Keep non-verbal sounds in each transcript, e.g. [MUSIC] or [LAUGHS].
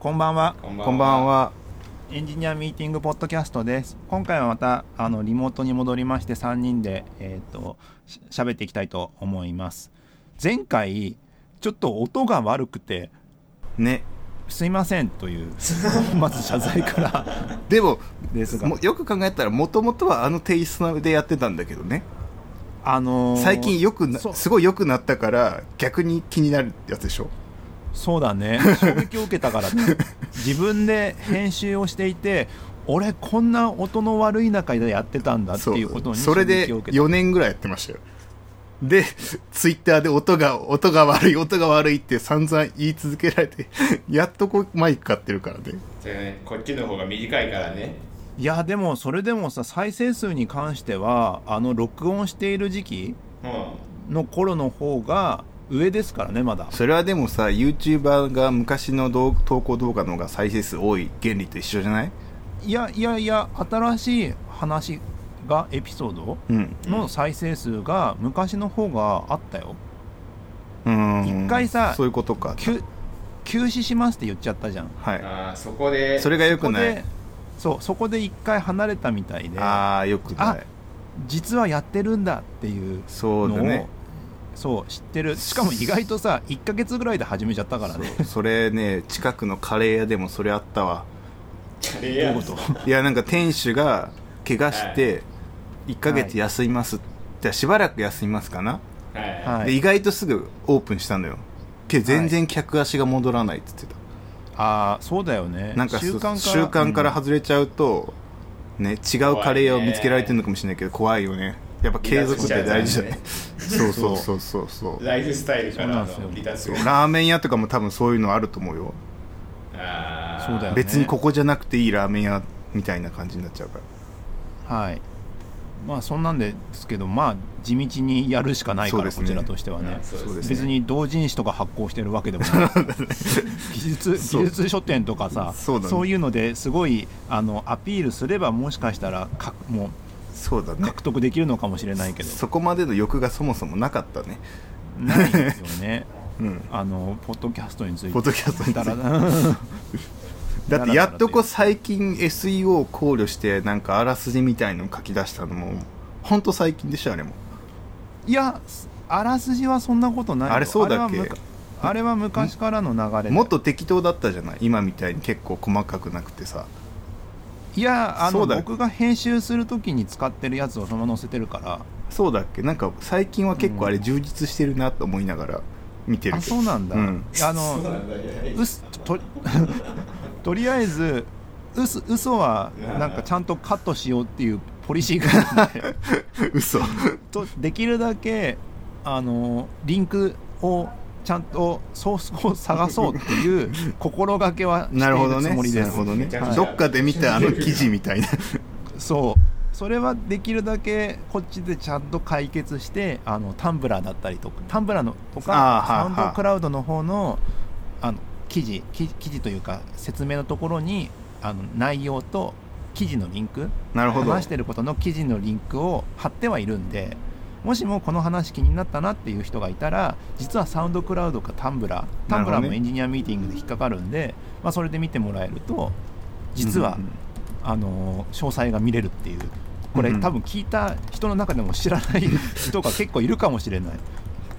こんばんはこんばんはこんばんは。エンジニアミーティングポッドキャストです今回はまたあのリモートに戻りまして3人でえっ、とし喋っていきたいと思います前回ちょっと音が悪くてね。すいませんという [LAUGHS] まず謝罪から [LAUGHS] でも、ですがもよく考えたら、もともとはあのテイストでやってたんだけどね。あのー最近よくすごい良くなったから、逆に気になるやつでしょ？そうだね。[LAUGHS] 衝撃を受けたからね自分で編集をしていて俺こんな音の悪い中でやってたんだってそいうことにそれで衝撃を受けた。4年ぐらいやってましたよ。で、ツイッターで音が、音が悪い、音が悪いって散々言い続けられて、[LAUGHS] やっとこうマイク買ってるからね。ね。こっちの方が短いからね。いやでもそれでもさ再生数に関してはあの録音している時期うん。の頃の方が上ですからねまだそれはでもさ、YouTuber が昔の動投稿動画の方が再生数多い原理と一緒じゃない？いやいやいや新しい話がエピソードうん。の再生数が昔の方があったようーん。一回さそういうことか。休休止しますって言っちゃったじゃんはい。あーそこでそれが良くない？そうそこで一回離れたみたいでああ、よくなあい。実はやってるんだっていうのをそうだね。そう知ってる。しかも意外とさ1ヶ月ぐらいで始めちゃったからね。それね、近くのカレー屋でもそれあったわ。カレー屋？どういうこと？いや、なんか店主が怪我して、1ヶ月休みます。じゃあしばらく休みますかな、はい。はいで、意外とすぐオープンしたのよ。けど全然客足が戻らないって言ってた。ああそうだよね。なんかそ習慣から。習慣から外れちゃうと、ね、違うカレー屋を見つけられてるのかもしれないけど、怖いよね。やっぱ継続って大事だね。そうそう。そう。そうそう。ライフスタイルから離脱そうラーメン屋とかも多分そういうのあると思うよ。そうだよね。別にここじゃなくていいラーメン屋みたいな感じになっちゃうから。はい。まあそんなんですけどまあ地道にやるしかないから、ね。こちらとしてはね。うそうですね。別に同人誌とか発行してるわけでもない。[LAUGHS] 技術そう。技術書店とかさそうだね。いうのですごいあのアピールすればもしかしたらかもそうだね。う獲得できるのかもしれないけど。そこまでの欲がそもそもなかったね。ないですよね。[LAUGHS] うん。あのポッドキャストについて。ポッドキャストについて。だ [LAUGHS] ってやっとこう最近 SEO を考慮してなんかあらすじみたいのを書き出したのもほんと最近でしょあれも。いやあらすじはそんなことないよ。あれそうだっけ？あれは昔からの流れで。もっと適当だったじゃない？今みたいに結構細かくなくてさいやあの僕が編集するときに使ってるやつをそのまま載せてるから。そうだっけ？なんか最近は結構あれ充実してるなと思いながら見てるあけど。そうなんだ、あのそうすと [LAUGHS] とりあえずうす嘘はなんかちゃんとカットしようっていうポリシーがあって [LAUGHS] 嘘。とできるだけあのリンクをちゃんとソースを探そうっていう [LAUGHS] 心がけはしているなるほどね。つもりです。なるほどね。めちゃくちゃどっかで見たあの記事みたいな。[LAUGHS] そう。それはできるだけこっちでちゃんと解決してあのタンブラーだったりとかタンブラーのとかはあサウンドクラウドの方のあの記事記記事というか説明のところにあの内容と記事のリンクなるほど。話してることの記事のリンクを貼ってはいるんでもしもこの話気になったなっていう人がいたら実はサウンドクラウドかタンブラータンブラーもエンジニアミーティングで引っかかるんで、まあ、それで見てもらえると実は、うんうんあの詳細が見れるっていう。これ、うん多分聞いた人の中でも知らない人が結構いるかもしれない。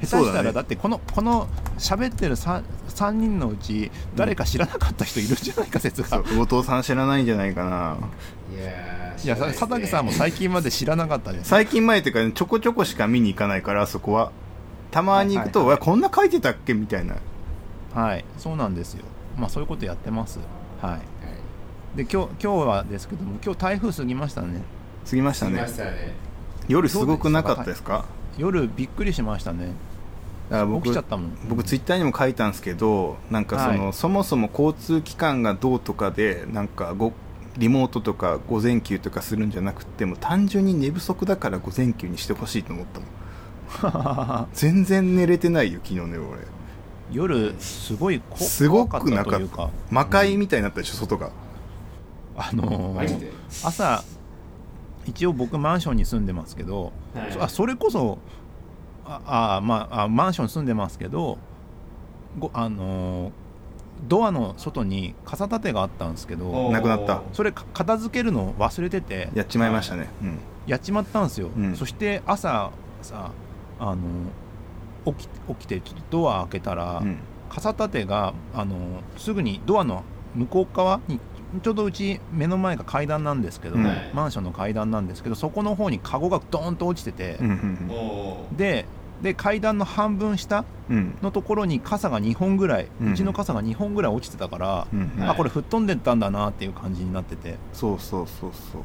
下手したらだね。だってこのこの喋ってる 3, 3人のうち誰か知らなかった人いるんじゃないか説が、そう後藤さん知らないんじゃないかな。いやーいや佐竹さんも最近まで知らなかったです。最近前っていうか、ね、ちょこちょこしか見に行かないからあそこは。たまに行くと、はいはいわこんな書いてたっけ？みたいな。はい。そうなんですよ。まあそういうことやってます。はい。はい。で今日今日はですけども今日台風過ぎましたね。過ぎました来ねましたね。夜すごくなかったですか？夜びっくりしましたね。だから僕起きちゃったもん。僕ツイッターにも書いたんですけどなんかその、はい。そもそも交通機関がどうとかでなんかごリモートとか午前休とかするんじゃなくても単純に寝不足だから午前休にしてほしいと思ったもん。[LAUGHS] 全然寝れてないよ昨日ね俺。夜すごいこすご怖くなかっったというか。た魔界みたいになったでしょ外が。あのー朝一応僕マンションに住んでますけど、はい。そあそれこそああまああマンションに住んでますけどごあのードアの外に傘立てがあったんですけどなくなった。それか片付けるの忘れててやっちまいましたね。うん。やっちまったんですよ、うん。そして朝さあの起き起きてちょっとドア開けたら、うん。傘立てがあのすぐにドアの向こう側にちょうどうち目の前が階段なんですけど、うん。マンションの階段なんですけどそこの方にカゴがドーンと落ちてて、うんうん。おー。でで階段の半分下のところに傘が2本ぐらい、ううんちの傘が2本ぐらい落ちてたから、うん。うん。あこれ吹っ飛んでったんだなっていう感じになってて。そうそうそうそう。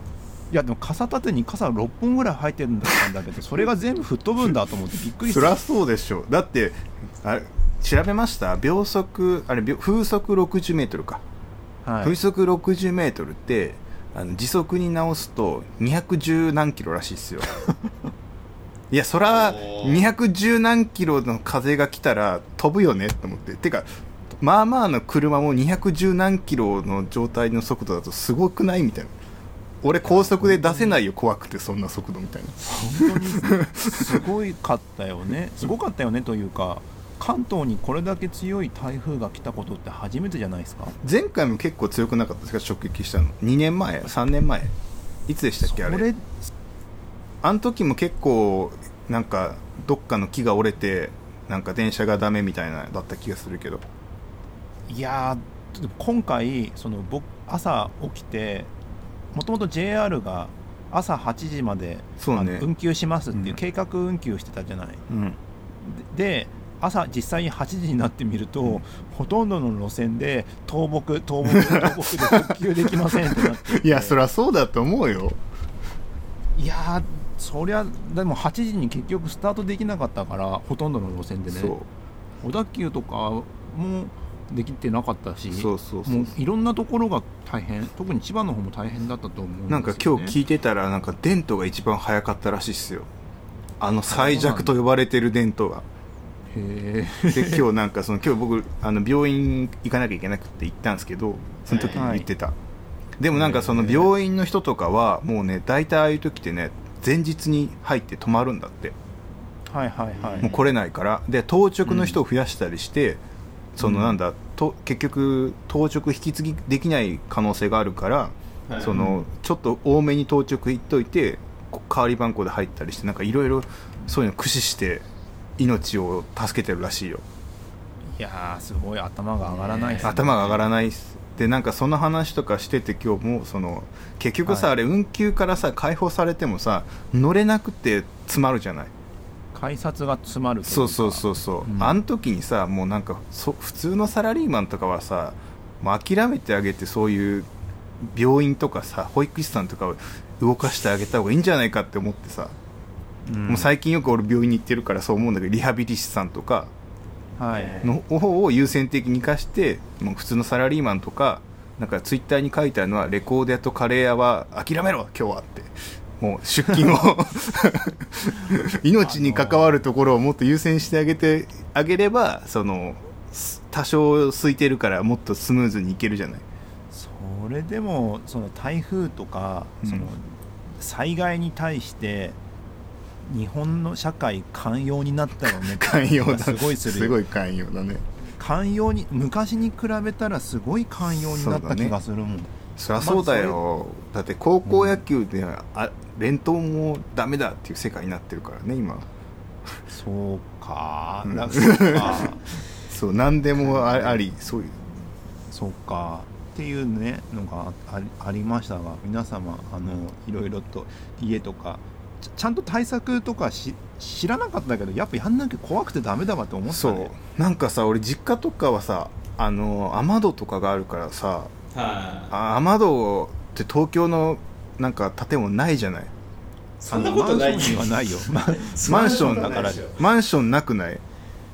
いやでも傘立てに傘6本ぐらい入ってるんだったんだけど [LAUGHS] それが全部吹っ飛ぶんだと思ってびっくりした。そりゃそうでしょ。だってあれ調べました？秒速あれ秒風速60メートルか、はい。風速60メートルってあの時速に直すと210何キロらしいっすよ [LAUGHS] いやそらおー。210何キロの風が来たら飛ぶよねと思って。てかまあまあの車も210何キロの状態の速度だとすごくないみたいな。俺高速で出せないよ怖くてそんな速度みたいな。本当にすごいかったよね。[LAUGHS] すごかったよねというか関東にこれだけ強い台風が来たことって初めてじゃないですか？前回も結構強くなかったですか？直撃したの。2年前3年前。いつでしたっけあれあの時も結構なんかどっかの木が折れてなんか電車がダメみたいなだった気がするけど。いやー今回その僕朝起きてもともと JR が朝8時まで、そうね。運休しますっていううん。計画運休してたじゃない、うん。で朝実際に8時になってみると、うん。ほとんどの路線で倒木倒木倒木で復旧できませんってなってて。[LAUGHS] いやそりゃそうだと思うよ。いやーそりゃでも8時に結局スタートできなかったからほとんどの路線でね。小田急とかもできてなかったしそうそうそうもういろんなところが大変。特に千葉の方も大変だったと思うんですよ、ね、なんか今日聞いてたらなんかデントが一番早かったらしいっすよ。あの最弱と呼ばれてるデントが。へで今日なんかその今日僕あの病院行かなきゃいけなくて行ったんですけどその時に言ってた、でもなんかその病院の人とかはもうね大体ああいう時ってね前日に入って泊まるんだって。えはいはいはい。もう来れないから。で当直の人を増やしたりして、そのうんなんだと結局当直引き継ぎできない可能性があるから、はい。そのちょっと多めに当直行っといてこ代わり番号で入ったりしてなんかいろいろそういうの駆使して命を助けてるらしいよ。いやーすごい。頭が上がらないね。頭が上がらないっすでなんかその話とかしてて今日もその結局さ、はい。あれ運休からさ解放されてもさ乗れなくて詰まるじゃない？改札が詰まるそうそうそうそう、うん。あの時にさもうなんかそ普通のサラリーマンとかはさもう諦めてあげてそういう病院とかさ保育士さんとかを動かしてあげた方がいいんじゃないかって思ってさ、うん。もう最近よく俺病院に行ってるからそう思うんだけどリハビリ士さんとかはい。の方を優先的に生かしてもう普通のサラリーマンとかなんかツイッターに書いてあるのはレコード屋とカレー屋は諦めろ今日はって。もう出勤を [LAUGHS] 命に関わるところをもっと優先してあげてあげればそのす多少空いてるからもっとスムーズにいけるじゃない。それでもその台風とか、うん。その災害に対して日本の社会寛容になったよね。[LAUGHS] 寛容だすごいするよ。ごい寛容だね。寛容に昔に比べたらすごい寛容になった気がするもん、そりゃそうだよ、だって高校野球では、あ連投もダメだっていう世界になってるからね今。そうか、うん。なんかそうか。[LAUGHS] そう何でもあ [LAUGHS] ありそういう。そうか。っていうねのがありましたが皆様あのいろいろと家とかちちゃんと対策とかし知らなかったけどやっぱやんなきゃ怖くてダメだわと思ったそねう。なんかさ俺実家とかはさあの雨戸とかがあるからさはい。あ雨戸って東京のなんか建物ないじゃない？そんなことないマンションにはないよ。ま [LAUGHS] マンションだからマンションなくない？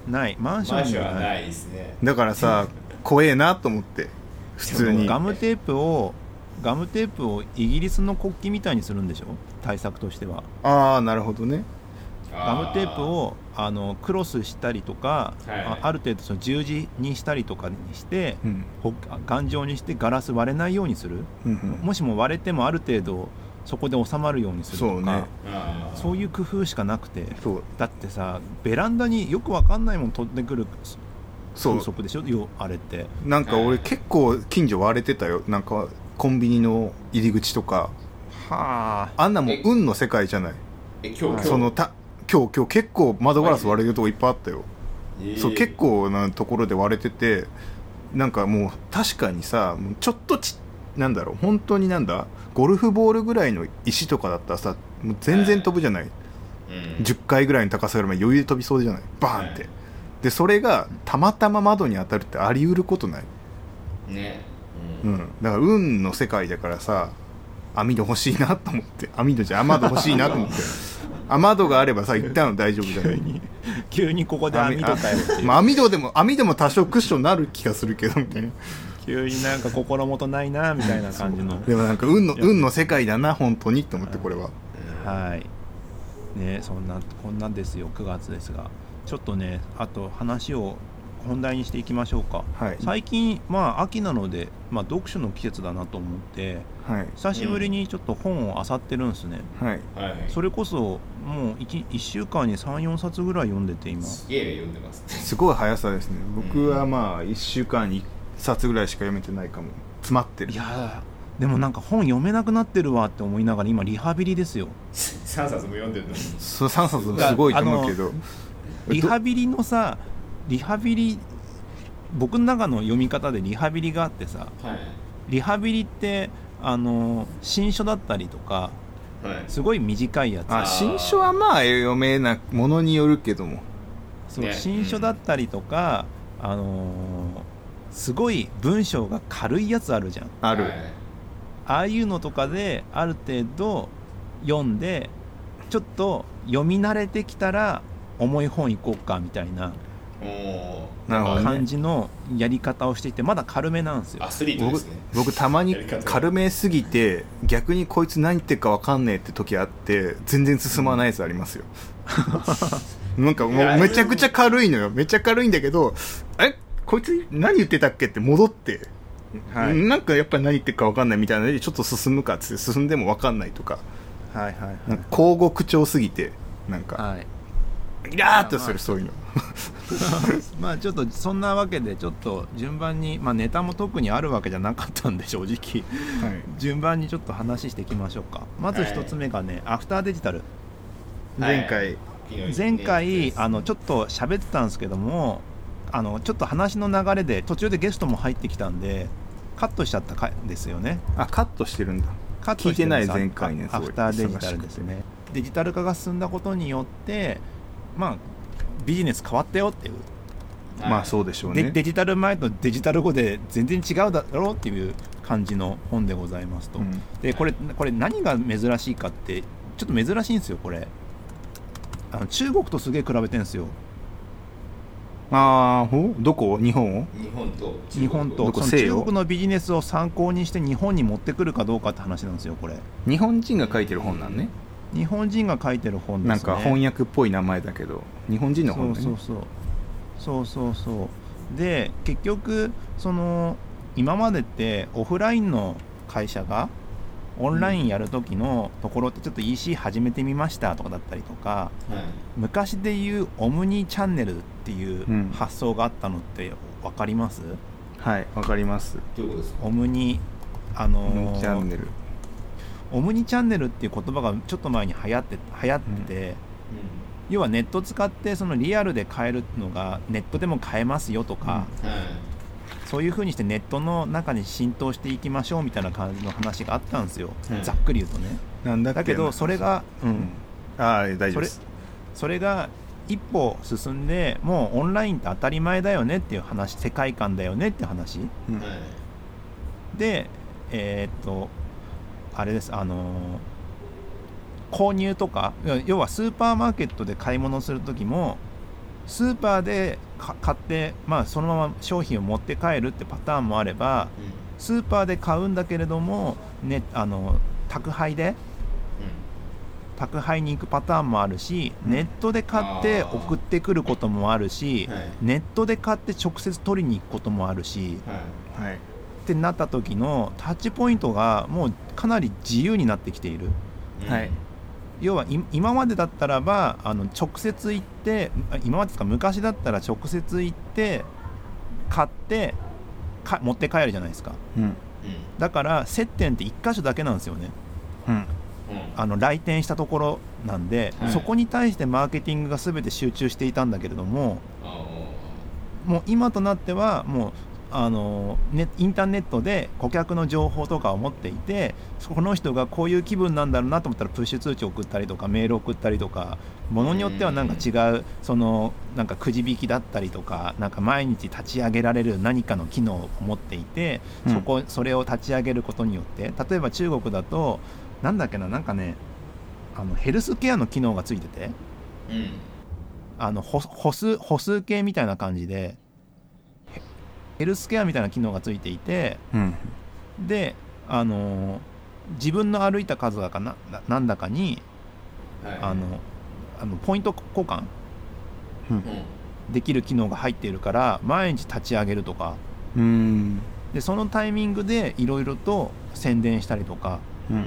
ない。マンションにはないマンションはない。ですね。だからさ [LAUGHS] 怖えなと思って普通に。ガムテープをガムテープをイギリスの国旗みたいにするんでしょ？対策としては。ああなるほどね。ガムテープをあのクロスしたりとか、はいあある程度その十字にしたりとかにして、うん。ほ頑丈にしてガラス割れないようにする、うんうん。もしも割れてもある程度そこで収まるようにするとか。そうね。いう工夫しかなくて。そう。だってさベランダによくわかんないもん飛んでくるそう。風速でしょ？よあれって。なんか俺結構近所割れてたよ。なんかコンビニの入り口とかはあ。あんなもんえ運の世界じゃない。え今日そのた今日今日結構窓ガラス割れてるとこいっぱいあったよ、えー。そう結構なところで割れててなんかもう確かにさもうちょっとちなんだろう本当になんだゴルフボールぐらいの石とかだったらさもう全然飛ぶじゃない、うん。10階ぐらいの高さぐらいまで余裕で飛びそうじゃない？バーンって、はい。でそれがたまたま窓に当たるってあり得ることない、ね。う、うんん。だから運の世界だからさ網戸欲しいなと思って。網戸じゃ雨戸欲しいなと思って。雨戸があればさ行ったの大丈夫じゃない [LAUGHS] 急にここで網戸かよまあ、網戸でも網戸も多少クッションになる気がするけどみたいな。急になんか心もとないなみたいな感じの。でもなんか運の運の世界だな本当にと思ってこれは。はい。ねそんなこんなんですよ。9月ですが。ちょっとねあと話を本題にしていきましょうか。はい。最近まあ秋なので、まあ、読書の季節だなと思ってはい。久しぶりにちょっと本を漁ってるんですね、はい。はい。それこそもう 1, 1週間に34冊ぐらい読んでて今。すげえ読んでます。ねすごい速さですね。僕はまあ1週間に1冊ぐらいしか読めてないかも。詰まってる。いやーでもなんか本読めなくなってるわって思いながら今リハビリですよ。[LAUGHS] 3冊も読んでるのに。そう3冊もすごいと思うけど？リハビリのさリハビリ僕の中の読み方でリハビリがあってさはい。リハビリってあの新書だったりとかはい。すごい短いやつ。あ新書はまあ読めなものによるけども。そうね。新書だったりとか、あのーすごい文章が軽いやつあるじゃん。ある、はい。ああいうのとかである程度読んでちょっと読み慣れてきたら重い本行こうかみたいななるほどね。感じのやり方をしていてまだ軽めなんですよ。アスリートで僕すね。僕たまに軽めすぎて逆にこいつ何言ってるか分かんねえって時あって全然進まないやつありますよ。[LAUGHS] なんかもうめちゃくちゃ軽いのよ。めっちゃ軽いんだけどえ？こいつ何言ってたっけって戻って、はい。なんかやっぱり何言ってるか分かんないみたいなのでちょっと進むかっつって進んでも分かんないとか。はいはいはい。なんか交互口調すぎてなんか。はいイラーっとするそういうの。[LAUGHS] まあちょっとそんなわけでちょっと順番に、まあ、ネタも特にあるわけじゃなかったんで正直。はい。順番にちょっと話していきましょうか。まず一つ目がね、アフターデジタル。前回。前回あのちょっと喋ってたんですけどもあのちょっと話の流れで途中でゲストも入ってきたんでカットしちゃった回ですよね。あカットしてるんだ。カットしてない前回のやつアフターデジタルですね。デジタル化が進んだことによってまあビジネス変わったよっていう。まあそうでしょうね。でデジタル前とデジタル後で全然違うだろうっていう感じの本でございますと、うん。でこれこれ何が珍しいかってちょっと珍しいんですよこれ。あの中国とすげえ比べてるんですよ。ああほどこ？日本を？日本と。日本と。中国のビジネスを参考にして日本に持ってくるかどうかって話なんですよこれ。日本人が書いてる本なんね、日本人が書いてる本ですね。なんか翻訳っぽい名前だけど日本人の本だね。そうそうそう。そうそうそう。で結局その今までってオフラインの会社がオンラインやる時のところってちょっと EC 始めてみましたとかだったりとかはい。昔でいうオムニチャンネルっていううん。発想があったのって分かります、はいわかります。オムニあのーチャンネルオムニチャンネルっていう言葉がちょっと前に流行って流行ってて、要はネット使ってそのリアルで買えるのがネットでも買えますよとか、そういう風にしてネットの中に浸透していきましょうみたいな感じの話があったんですよ、うん。ざっくり言うとね。なんだだけどそれが、うん。うん。ああ大丈夫です。それが一歩進んでもうオンラインって当たり前だよねっていう話世界観だよねって話。うん。はいでえーっとあれですあのー購入とか要はスーパーマーケットで買い物する時もスーパーでか買って、まあ、そのまま商品を持って帰るってパターンもあればスーパーで買うんだけれども、ね、あの宅配で宅配に行くパターンもあるし、うん。ネットで買って送ってくることもあるし、はい。ネットで買って直接取りに行くこともあるしはい。はいってなった時のタッチポイントがもうかなり自由になってきている。うん。はい。要はい今までだったらばあの直接行ってあ今までですか昔だったら直接行って買ってか持って帰るじゃないですか。うん。うん。だから接点って1箇所だけなんですよね。うん。うん。あの来店したところなんで、はい。そこに対してマーケティングが全て集中していたんだけれどもあもう今となってはもうあのね、インターネットで顧客の情報とかを持っていてこの人がこういう気分なんだろうなと思ったらプッシュ通知送ったりとかメール送ったりとかものによってはなんか違うそのなんかくじ引きだったりとかなんか毎日立ち上げられる何かの機能を持っていてそこそれを立ち上げることによって例えば中国だとなんだっけななんかねあのヘルスケアの機能がついててーうん。あの歩歩数歩数計みたいな感じでヘヘルスケアみたいな機能がついていてうん。であの自分の歩いた数だかなななんだかにはい。あのあのポイント交換うん。できる機能が入っているから毎日立ち上げるとか。うん。でそのタイミングでいろいろと宣伝したりとかううん。ん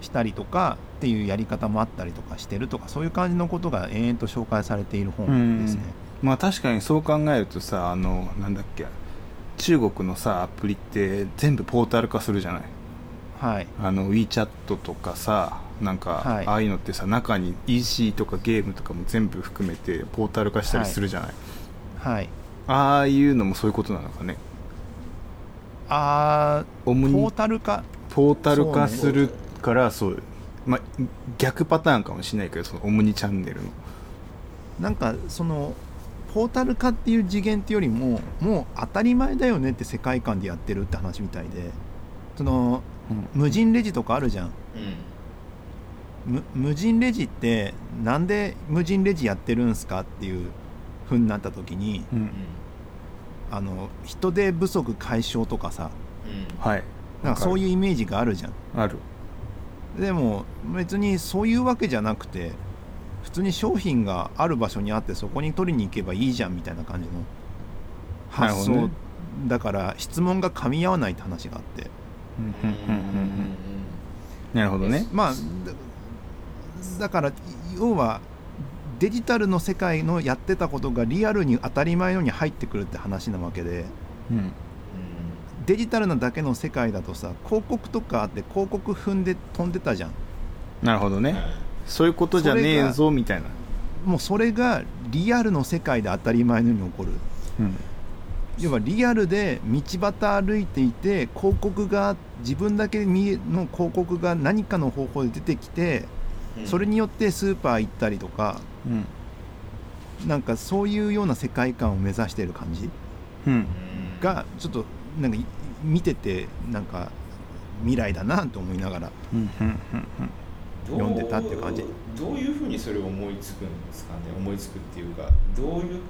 したりとかっていうやり方もあったりとかしてるとかそういう感じのことが延々と紹介されている本ですね。まあ確かにそう考えるとさあのなんだっけ中国のさアプリって全部ポータル化するじゃない？はい。あの WeChat とかさなんか、はい。ああいうのってさ中に EC とかゲームとかも全部含めてポータル化したりするじゃない、はい。ああいうのもそういうことなのかね？あーポオムニータル化？ポータル化そうするからそう,、まあ、逆パターンかもしれないけどそのオムニチャンネルの。なんかそのポータル化っていう次元っていうよりももう当たり前だよねって世界観でやってるって話みたいで。その無人レジとかあるじゃん。うん。む無人レジってなんで無人レジやってるんすかっていう風になった時にうん、うんあの人手不足解消とかさ。なんかそういうイメージがあるじゃん。ある。でも別にそういうわけじゃなくて普通に商品がある場所にあってそこに取りに行けばいいじゃんみたいな感じの発想、ね。だから質問が噛み合わないって話があって。なるほどね。まあだだから要はデジタルの世界のやってたことがリアルに当たり前のように入ってくるって話なわけで。うん。デジタルなだけの世界だとさ広告とかあって広告踏んで飛んでたじゃん。なるほどねそういうことじゃねえぞみたいな。もうそれがリアルの世界で当たり前のように起こる。うん。要はリアルで道端歩いていて広告が自分だけの広告が何かの方法で出てきてうん。それによってスーパー行ったりとかうん。なんかそういうような世界観を目指している感じうん。がちょっとなんかい見ててなんか未来だなと思いながら。うん読んでたって感じ。どういうふうにそれを思いつくんですかね？思いつくっていうかどういう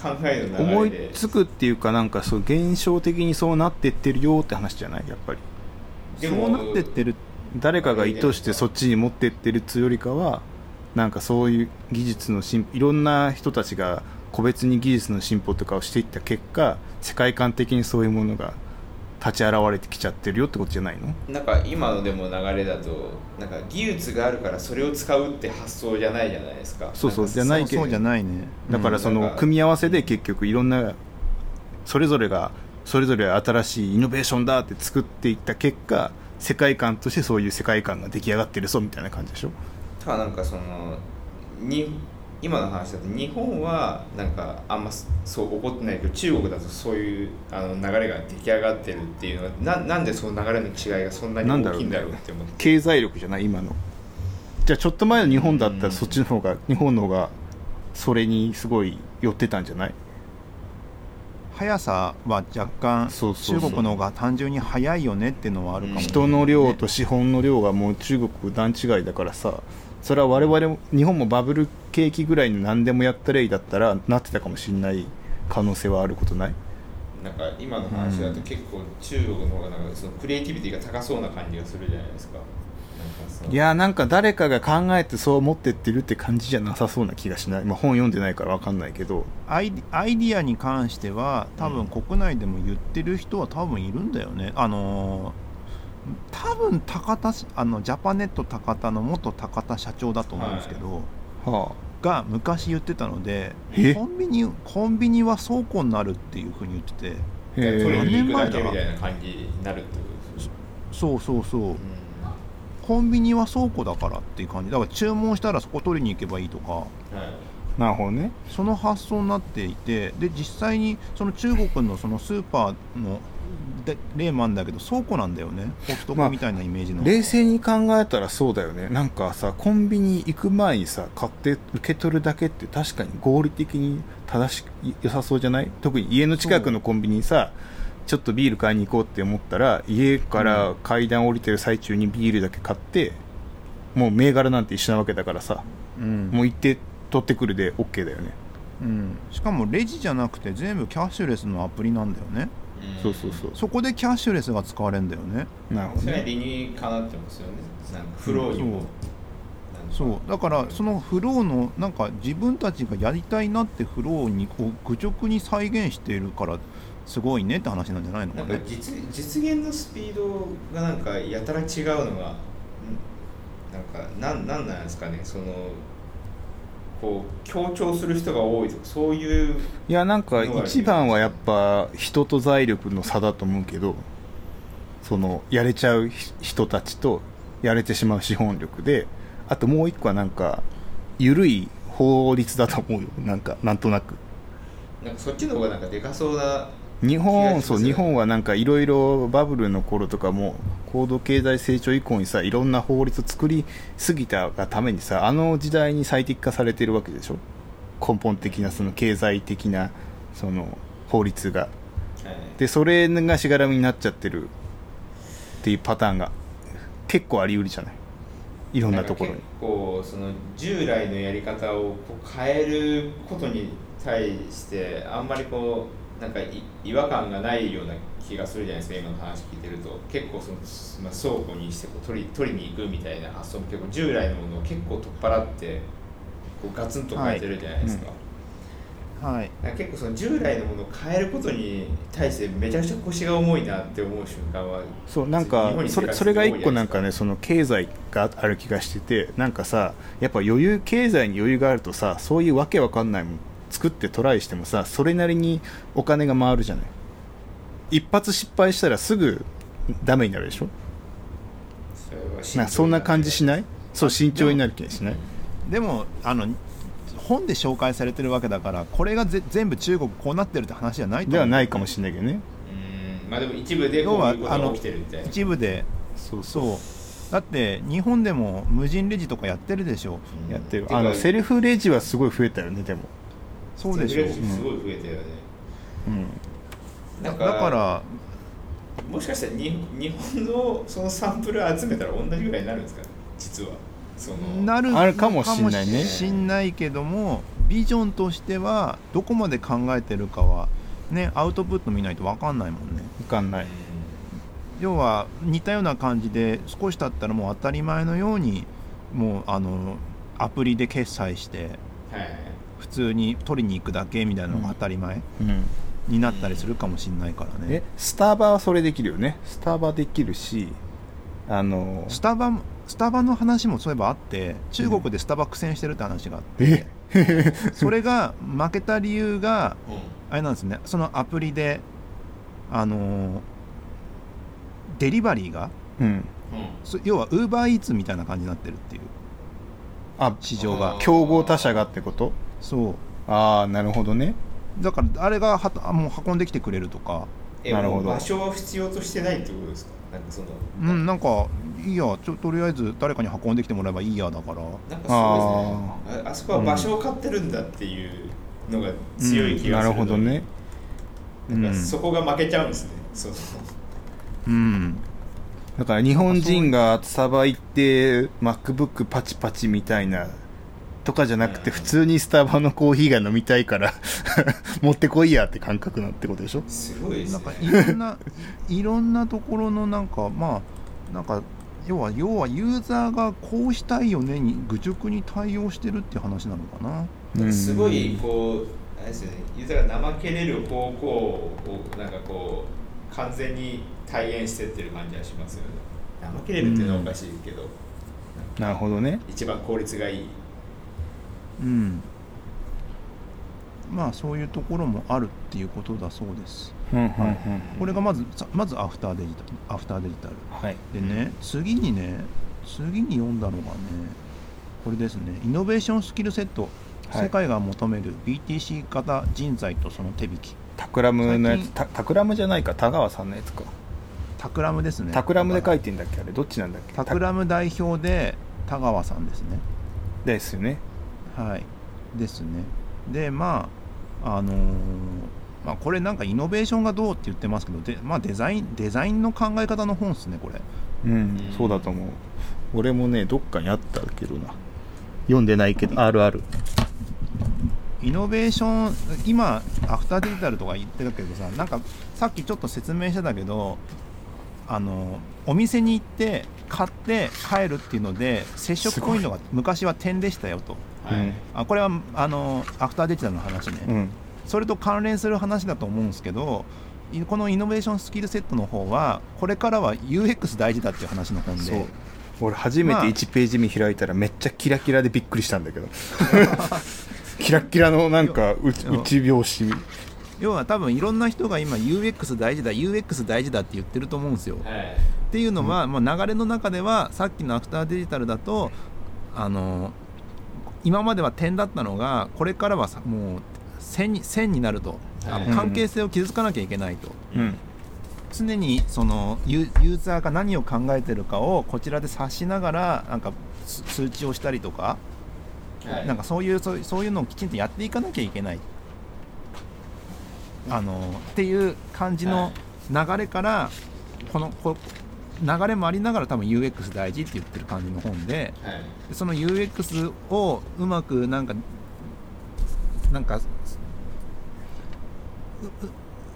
考えの流れで？思いつくっていうかなんかそう現象的にそうなってってるよって話じゃない？やっぱり。そうなってってる誰かが意図してそっちに持ってってるっつうよりかはなんかそういう技術の進いろんな人たちが個別に技術の進歩とかをしていった結果世界観的にそういうものが立ち現れてきちゃってるよってことじゃないの？なんか今のでも流れだとなんか技術があるからそれを使うって発想じゃないじゃないですか。そうそうじゃないけど。そうじゃないね。だからその組み合わせで結局いろんなそれぞれがそれぞれ新しいイノベーションだって作っていった結果世界観としてそういう世界観が出来上がってるぞみたいな感じでしょ？ただなんかそのに今の話だと日本はなんかあんまそう起こってないけど中国だとそういうあの流れが出来上がってるっていうのはななんでその流れの違いがそんなに大きいんだろうって思って。経済力じゃない今の。じゃあちょっと前の日本だったうんらそっちの方が日本の方がそれにすごい寄ってたんじゃない？速さは若干中国の方が単純に速いよねっていうのはあるかも、人の量と資本の量がもう中国段違いだからさそれは我々も日本もバブル景気ぐらいに何でもやった例だったらなってたかもしれない可能性はあることない？なんか今の話だと結構中国の方がなんかそのクリエイティビティが高そうな感じがするじゃないですか。なんかそのいやなんか誰かが考えてそう思ってってるって感じじゃなさそうな気がしない、まあ、本読んでないから分かんないけど。アイデアイディアに関しては多分国内でも言ってる人は多分いるんだよね。あのー多分高田しあのジャパネット高田の元高田社長だと思うんですけど、はが昔言ってたのでえ。コンビニコンビニは倉庫になるっていうふうに言っててへ取りえに行くだけみたいな感じになるってことですそうそうそう。うん。コンビニは倉庫だからっていう感じ。だから注文したらそこ取りに行けばいいとか。はい。なるほどね。その発想になっていてで実際にその中国のそのスーパーので例もあるんだけど倉庫なんだよね。コストまあコみたいなイメージの、冷静に考えたらそうだよね。なんかさコンビニ行く前にさ買って受け取るだけって確かに合理的に正しく良さそうじゃない？特に家の近くのコンビニにさちょっとビール買いに行こうって思ったら家から階段降りてる最中にビールだけ買ってもう銘柄なんて一緒なわけだからさうん。もう行って取ってくるで OK だよね。うん、しかもレジじゃなくて全部キャッシュレスのアプリなんだよねそうそうそう。そこでキャッシュレスが使われるんだよね。なるほどね。それは理にかなってますよね。なんかフローにも、そう。だからそのフローのなんか自分たちがやりたいなってフローにこう愚直に再現しているからすごいねって話なんじゃないの？かなんかね実実現のスピードがなんかやたら違うのがんなんかなんなんなんですかね？そのこう強調する人が多いとかそういういやなんか一番はやっぱ人と財力の差だと思うけどそのやれちゃうひ人たちとやれてしまう資本力であともう一個はなんか緩い法律だと思うよ。なんかなんとなく。なんかそっちの方がなんかでかそうな日本そう日本はなんかいろいろバブルの頃とかも高度経済成長以降にさいろんな法律作りすぎたがためにさあの時代に最適化されてるわけでしょ？根本的なその経済的なその法律が。はい。でそれがしがらみになっちゃってる。っていうパターンが結構あり得るじゃない？いろんなところに。結構その従来のやり方をこう変えることに対してあんまりこうなんかい違和感がないような気がするじゃないですか今の話聞いてると。結構その、まあ、倉庫にしてこう取り取りに行くみたいな発想も結構従来のものを結構取っ払ってこうガツンと変えてるじゃないですか,、はい。なんか結構その従来のものを変えることに対してめちゃくちゃ腰が重いなって思う瞬間はそうなん日かそれそれが一個なんかねその経済がある気がしててなんかさやっぱ余裕経済に余裕があるとさそういうわけわかんないもん作ってトライしてもさそれなりにお金が回るじゃない。一発失敗したらすぐダメになるでしょ？そなんかそんな感じしない？そう慎重になる気がしない？でもあの本で紹介されてるわけだからこれがぜ全部中国こうなってるって話じゃないと思う。ではないかもしれないけどね。うん。まあでも一部でこういうことが起きてるみたいな。一部で。そうそう。だって日本でも無人レジとかやってるでしょ。うん。やってる。あのセルフレジはすごい増えたよねでもそうでしょ。セルフレジすごい増えたよね、うんだからもしかしたらに日本のそのサンプル集めたら同じぐらいになるんですか？実は。そのなるあるかもしんない。ねしんないけどもビジョンとしてはどこまで考えてるかはねアウトプット見ないと分かんないもんね。分かんない。要は似たような感じで少し経ったらもう当たり前のようにもうあのアプリで決済して。はいはい普通に取りに行くだけみたいなのが当たり前うん。になったりするかもしんないからえねスタバはそれできるよね。スタバできるしあのスタバもスタバの話もそういえばあって中国でスタバ苦戦してるって話があって、え？[LAUGHS] それが負けた理由がうん。あれなんですね。そのアプリであのーデリバリーがうん。要はウーバーイーツみたいな感じになってるっていう。あ市場が。あ競合他社がってこと？そう。ああなるほどね。だからあれがはたもう運んできてくれるとか。えなるほど。場所を必要としてないってことですか？なんかその。うんなんかいいやちょとりあえず誰かに運んできてもらえばいいやだから。なんかそうですね。ああそこは場所を買ってるんだっていうのが強い気がするのに、なるほどね。なんかそこが負けちゃうんですね、そのうん。だから日本人がスタバ行って MacBook パチパチみたいなとかじゃなくてうん。普通にスタバのコーヒーが飲みたいから [LAUGHS] 持ってこいやって感覚なってことでしょ？すごいですね。なんかいろんないいろんなところのなんかまあなんか要は要はユーザーがこうしたいよねに愚直に対応してるっていう話なのかな？うん。すごいこうあれですよね。ユーザーが怠けれる方向をなんかこう完全に体現してってる感じはしますよね。怠けれるっていうのはおかしいけど、なるほどね。一番効率がいいうん。まあそういうところもあるっていうことだそうです。これがまずさまずアフターデジタルアフターデジタル。はい。でね次にね次に読んだのがねこれですね。イノベーションスキルセット、はい。世界が求める BTC 型人材とその手引き。タクラムのやつタクラムじゃないか。田川さんのやつか。タクラムですね。タクラムで書いてんだっけあれ。どっちなんだっけ。タクラム代表で田川さんですね。ですよねはい。ですね。でまああのーまあ、これなんかイノベーションがどうって言ってますけどで、まあ、デザインデザインの考え方の本ですねこれ。うん、うん。そうだと思う。俺もねどっかにあったけどな。読んでないけどあるある。イノベーション今アフターデジタルとか言ってたけどさなんかさっきちょっと説明してたけどあのお店に行って買って帰るっていうので接触ポイントが昔は点でしたよとはい。あこれはあのアフターデジタルの話ね、うん。それと関連する話だと思うんですけどいこのイノベーションスキルセットの方はこれからは UX 大事だっていう話の本そう。で俺初めてまあ。1ページ目開いたらめっちゃキラキラでびっくりしたんだけど。[LAUGHS] キラッキラのなんかうち拍子。要は多分いろんな人が今 UX 大事だ UX 大事だって言ってると思うんですよ。はい。っていうのは、まあ、流れの中ではさっきのアフターデジタルだとあの今までは点だったのがこれからはさもう線に線になると、あのはい関係性を築かなきゃいけないと、うん。常にそのユユーザーが何を考えてるかをこちらで察しながらなんかす数値をしたりとか、はい。なんかそういうそういうそういうのをきちんとやっていかなきゃいけない。あのっていう感じの流れから、このこ流れもありながら多分 UX 大事って言ってる感じの本ではい。でその UX をうまくなんかなんか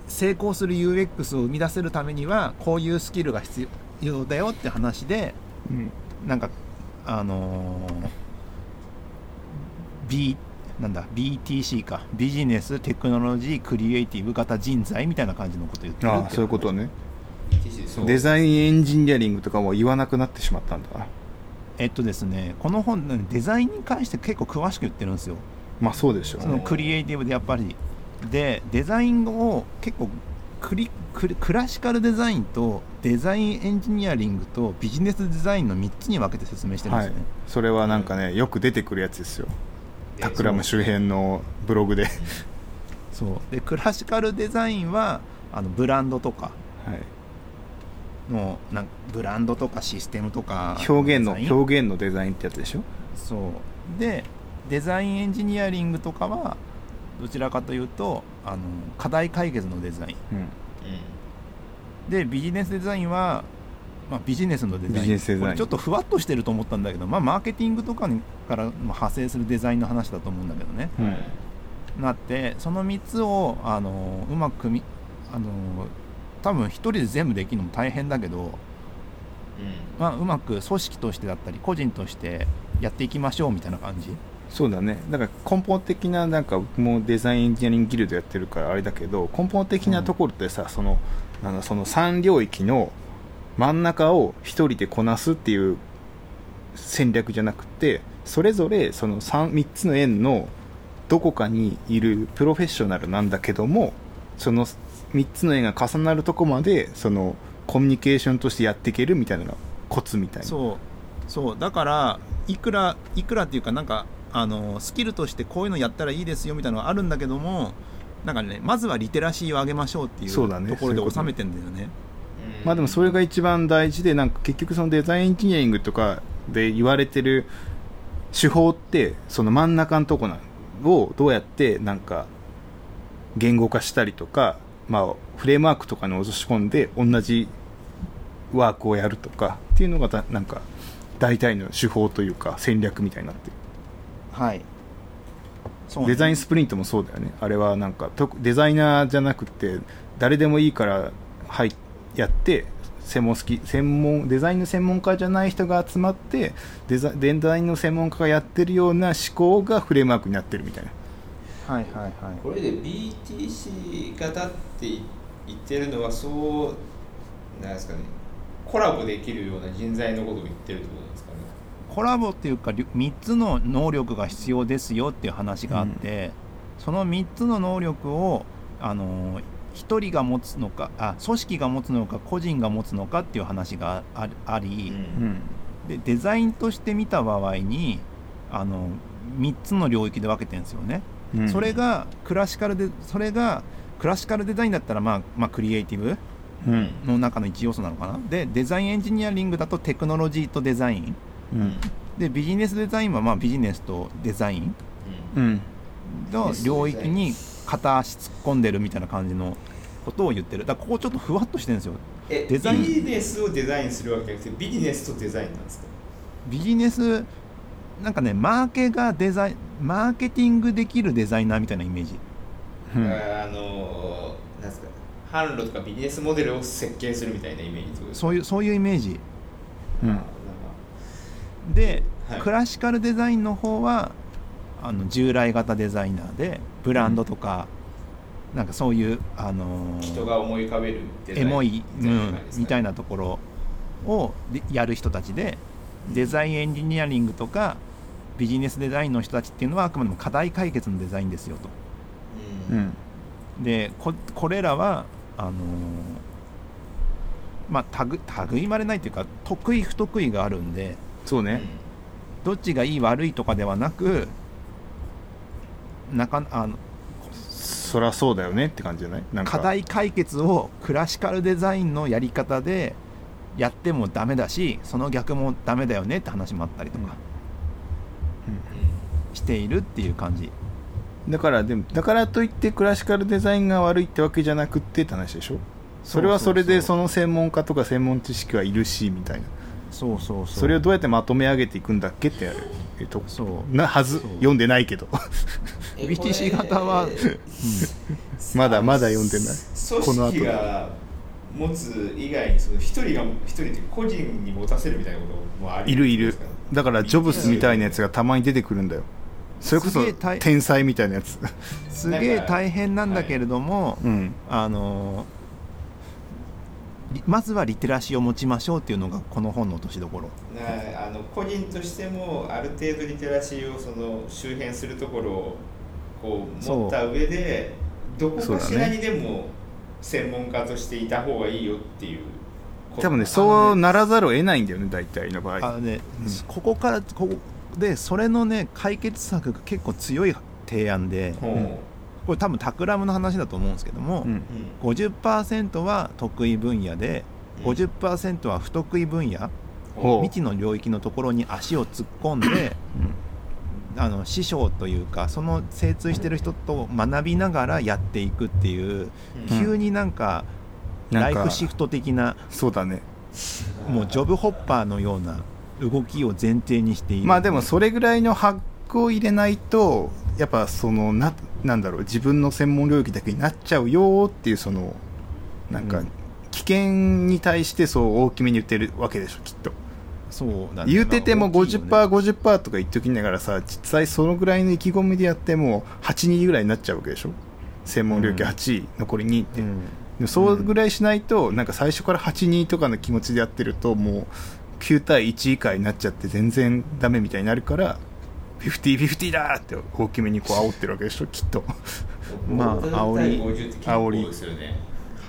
成功する UX を生み出せるためにはこういうスキルが必要だよって話でうん。なんかあのー B なんだ BTC か。ビジネステクノロジークリエイティブ型人材みたいな感じのこと言ってるああそういうことねデザインエンジニアリングとかも言わなくなってしまったんだ。えっとですねこの本ねデザインに関して結構詳しく言ってるんですよ。まあそうでしょうそのねクリエイティブでやっぱり。でデザインを結構クリクリクラシカルデザインとデザインエンジニアリングとビジネスデザインの3つに分けて説明してるんではい。すね、それはなんかねよく出てくるやつですよ。タクラム周辺のブログで、そう。でクラシカルデザインはあのブランドとか。はい、のなんブランドとかシステムとか表現の表現のデザインってやつでしょ？そう。でデザインエンジニアリングとかはどちらかというとあの課題解決のデザイン。うん。でビジネスデザインは、まあ、ビジネスのデザイン。ビジネスデザイン。これちょっとふわっとしてると思ったんだけど、まあ、マーケティングとかにからまあ派生するデザインの話だと思うんだけどね、うん。なってその3つをあのうまく組みあの多分一人で全部できるのも大変だけど、まあ、うまく組織としてだったり個人としてやっていきましょうみたいな感じ。そうだね。だから根本的ななんか僕もデザインエンジニアリングギルドやってるからあれだけど根本的なところってさ、そのあのその3領域の真ん中を一人でこなすっていう戦略じゃなくてそれぞれその 3, 3つの円のどこかにいるプロフェッショナルなんだけどもその3つの円が重なるとこまでそのコミュニケーションとしてやっていけるみたいなのがコツみたいな。そう。そう。だからいくらいくらっていうかなんかあのスキルとしてこういうのやったらいいですよみたいなのがあるんだけどもなんかねまずはリテラシーを上げましょうっていうそうだね。ところで収めてんだよね。まあでもそれが一番大事でなんか結局そのデザインエンジニアリングとかで言われてる手法ってその真ん中のとこなをどうやってなんか言語化したりとか、まあ、フレームワークとかに落とし込んで同じワークをやるとかっていうのがだなんか大体の手法というか戦略みたいになってる。はい。そうデザインスプリントもそうだよね。あれはなんかとデザイナーじゃなくて誰でもいいからはいやって専門好き専門デザインの専門家じゃない人が集まってデザデザインの専門家がやってるような思考がフレームワークになってるみたいなはいはいはい。これで BTC 型って言ってるのはそうなんですかね。コラボできるような人材のことを言ってるってことなんですかね。コラボっていうかり3つの能力が必要ですよっていう話があって、その3つの能力をあの1人が持つのかあ組織が持つのか個人が持つのかっていう話がああり、うん。でデザインとして見た場合にあの3つの領域で分けてるんですよね。うん。それがクラシカルでそれがクラシカルデザインだったら、まあまあ、クリエイティブうん。の中の一要素なのかな？でデザインエンジニアリングだとテクノロジーとデザイン。うん。でビジネスデザインはまあビジネスとデザイン。うん。の領域に片足突っ込んでるみたいな感じのことを言ってる。だからここちょっとふわっとしてるんですよ。えデザイン。ビジネスをデザインするわけじゃなくてビジネスとデザインなんですか？ビジネスなんかねマーケがデザインマーケティングできるデザイナーみたいなイメージ。うん。あのなんですか販路とかビジネスモデルを設計するみたいなイメージ。そういうそういうイメージ。うん。で、はい。クラシカルデザインの方はあの従来型デザイナーでブランドとか、なんかそういう、あのー人が思い浮かべるエモい、うみたいなんみたいなところをでやる人たちでデザインエンジニアリングとかビジネスデザインの人たちっていうのはあくまでも課題解決のデザインですよと。うん。うん。でここれらはあのーまあたぐ類まれないというか得意不得意があるんでそうね。どっちがいい悪いとかではなくなかあのそらそうだよねって感じじゃない？なんか。課題解決をクラシカルデザインのやり方でやってもダメだしその逆もダメだよねって話もあったりとか。しているっていう感じ。だからでもだからといってクラシカルデザインが悪いってわけじゃなくってって話でしょ？それはそれでその専門家とか専門知識はいるしみたいな。そうそうそう。それをどうやってまとめ上げていくんだっけってやる。えっとそう。なはずそう。読んでないけど。え BTC 型はこれまだまだ読んでない。この後組織が持つ以外にその一人が一人って個人に持たせるみたいなこともありいるいる。だからジョブスみたいなやつがたまに出てくるんだよそれこそすげえ大天才みたいなやつ。[LAUGHS] すげえ大変なんだけれども、うん。あのりまずはリテラシーを持ちましょうっていうのがこの本の落としどころ。なあの個人としてもある程度リテラシーをその周辺するところをこう持った上でどこかしらにでも専門家としていた方がいいよっていう。こと多分ねそうならざるを得ないんだよね大体の場合。あのね、うん。ここからここでそれのね解決策が結構強い提案でほう。うんこれ多分タクラムの話だと思うんですけども、うん。50%は得意分野でうん。50%は不得意分野、ほう。未知の領域のところに足を突っ込んであの師匠というかその精通してる人と学びながらやっていくっていう、うん。急になんかライフシフト的なそうだね。もうジョブホッパーのような動きを前提にしている。まあでもそれぐらいのハックを入れないとやっぱそのななんだろう自分の専門領域だけになっちゃうよっていうそのなんかうん。危険に対してそう大きめに言ってるわけでしょきっと。そうだね。言うててもまあ大きいよね。50%50% とか言っときながらさ実際そのぐらいの意気込みでやっても8人ぐらいになっちゃうわけでしょ？専門領域うん。8位、残り2って、うん。そうぐらいしないと、なんか最初から8人とかの気持ちでやってるともう9対1以下になっちゃって全然ダメみたいになるから50-50だーって大きめにこう煽ってるわけでしょきっと。[LAUGHS] まあ煽り50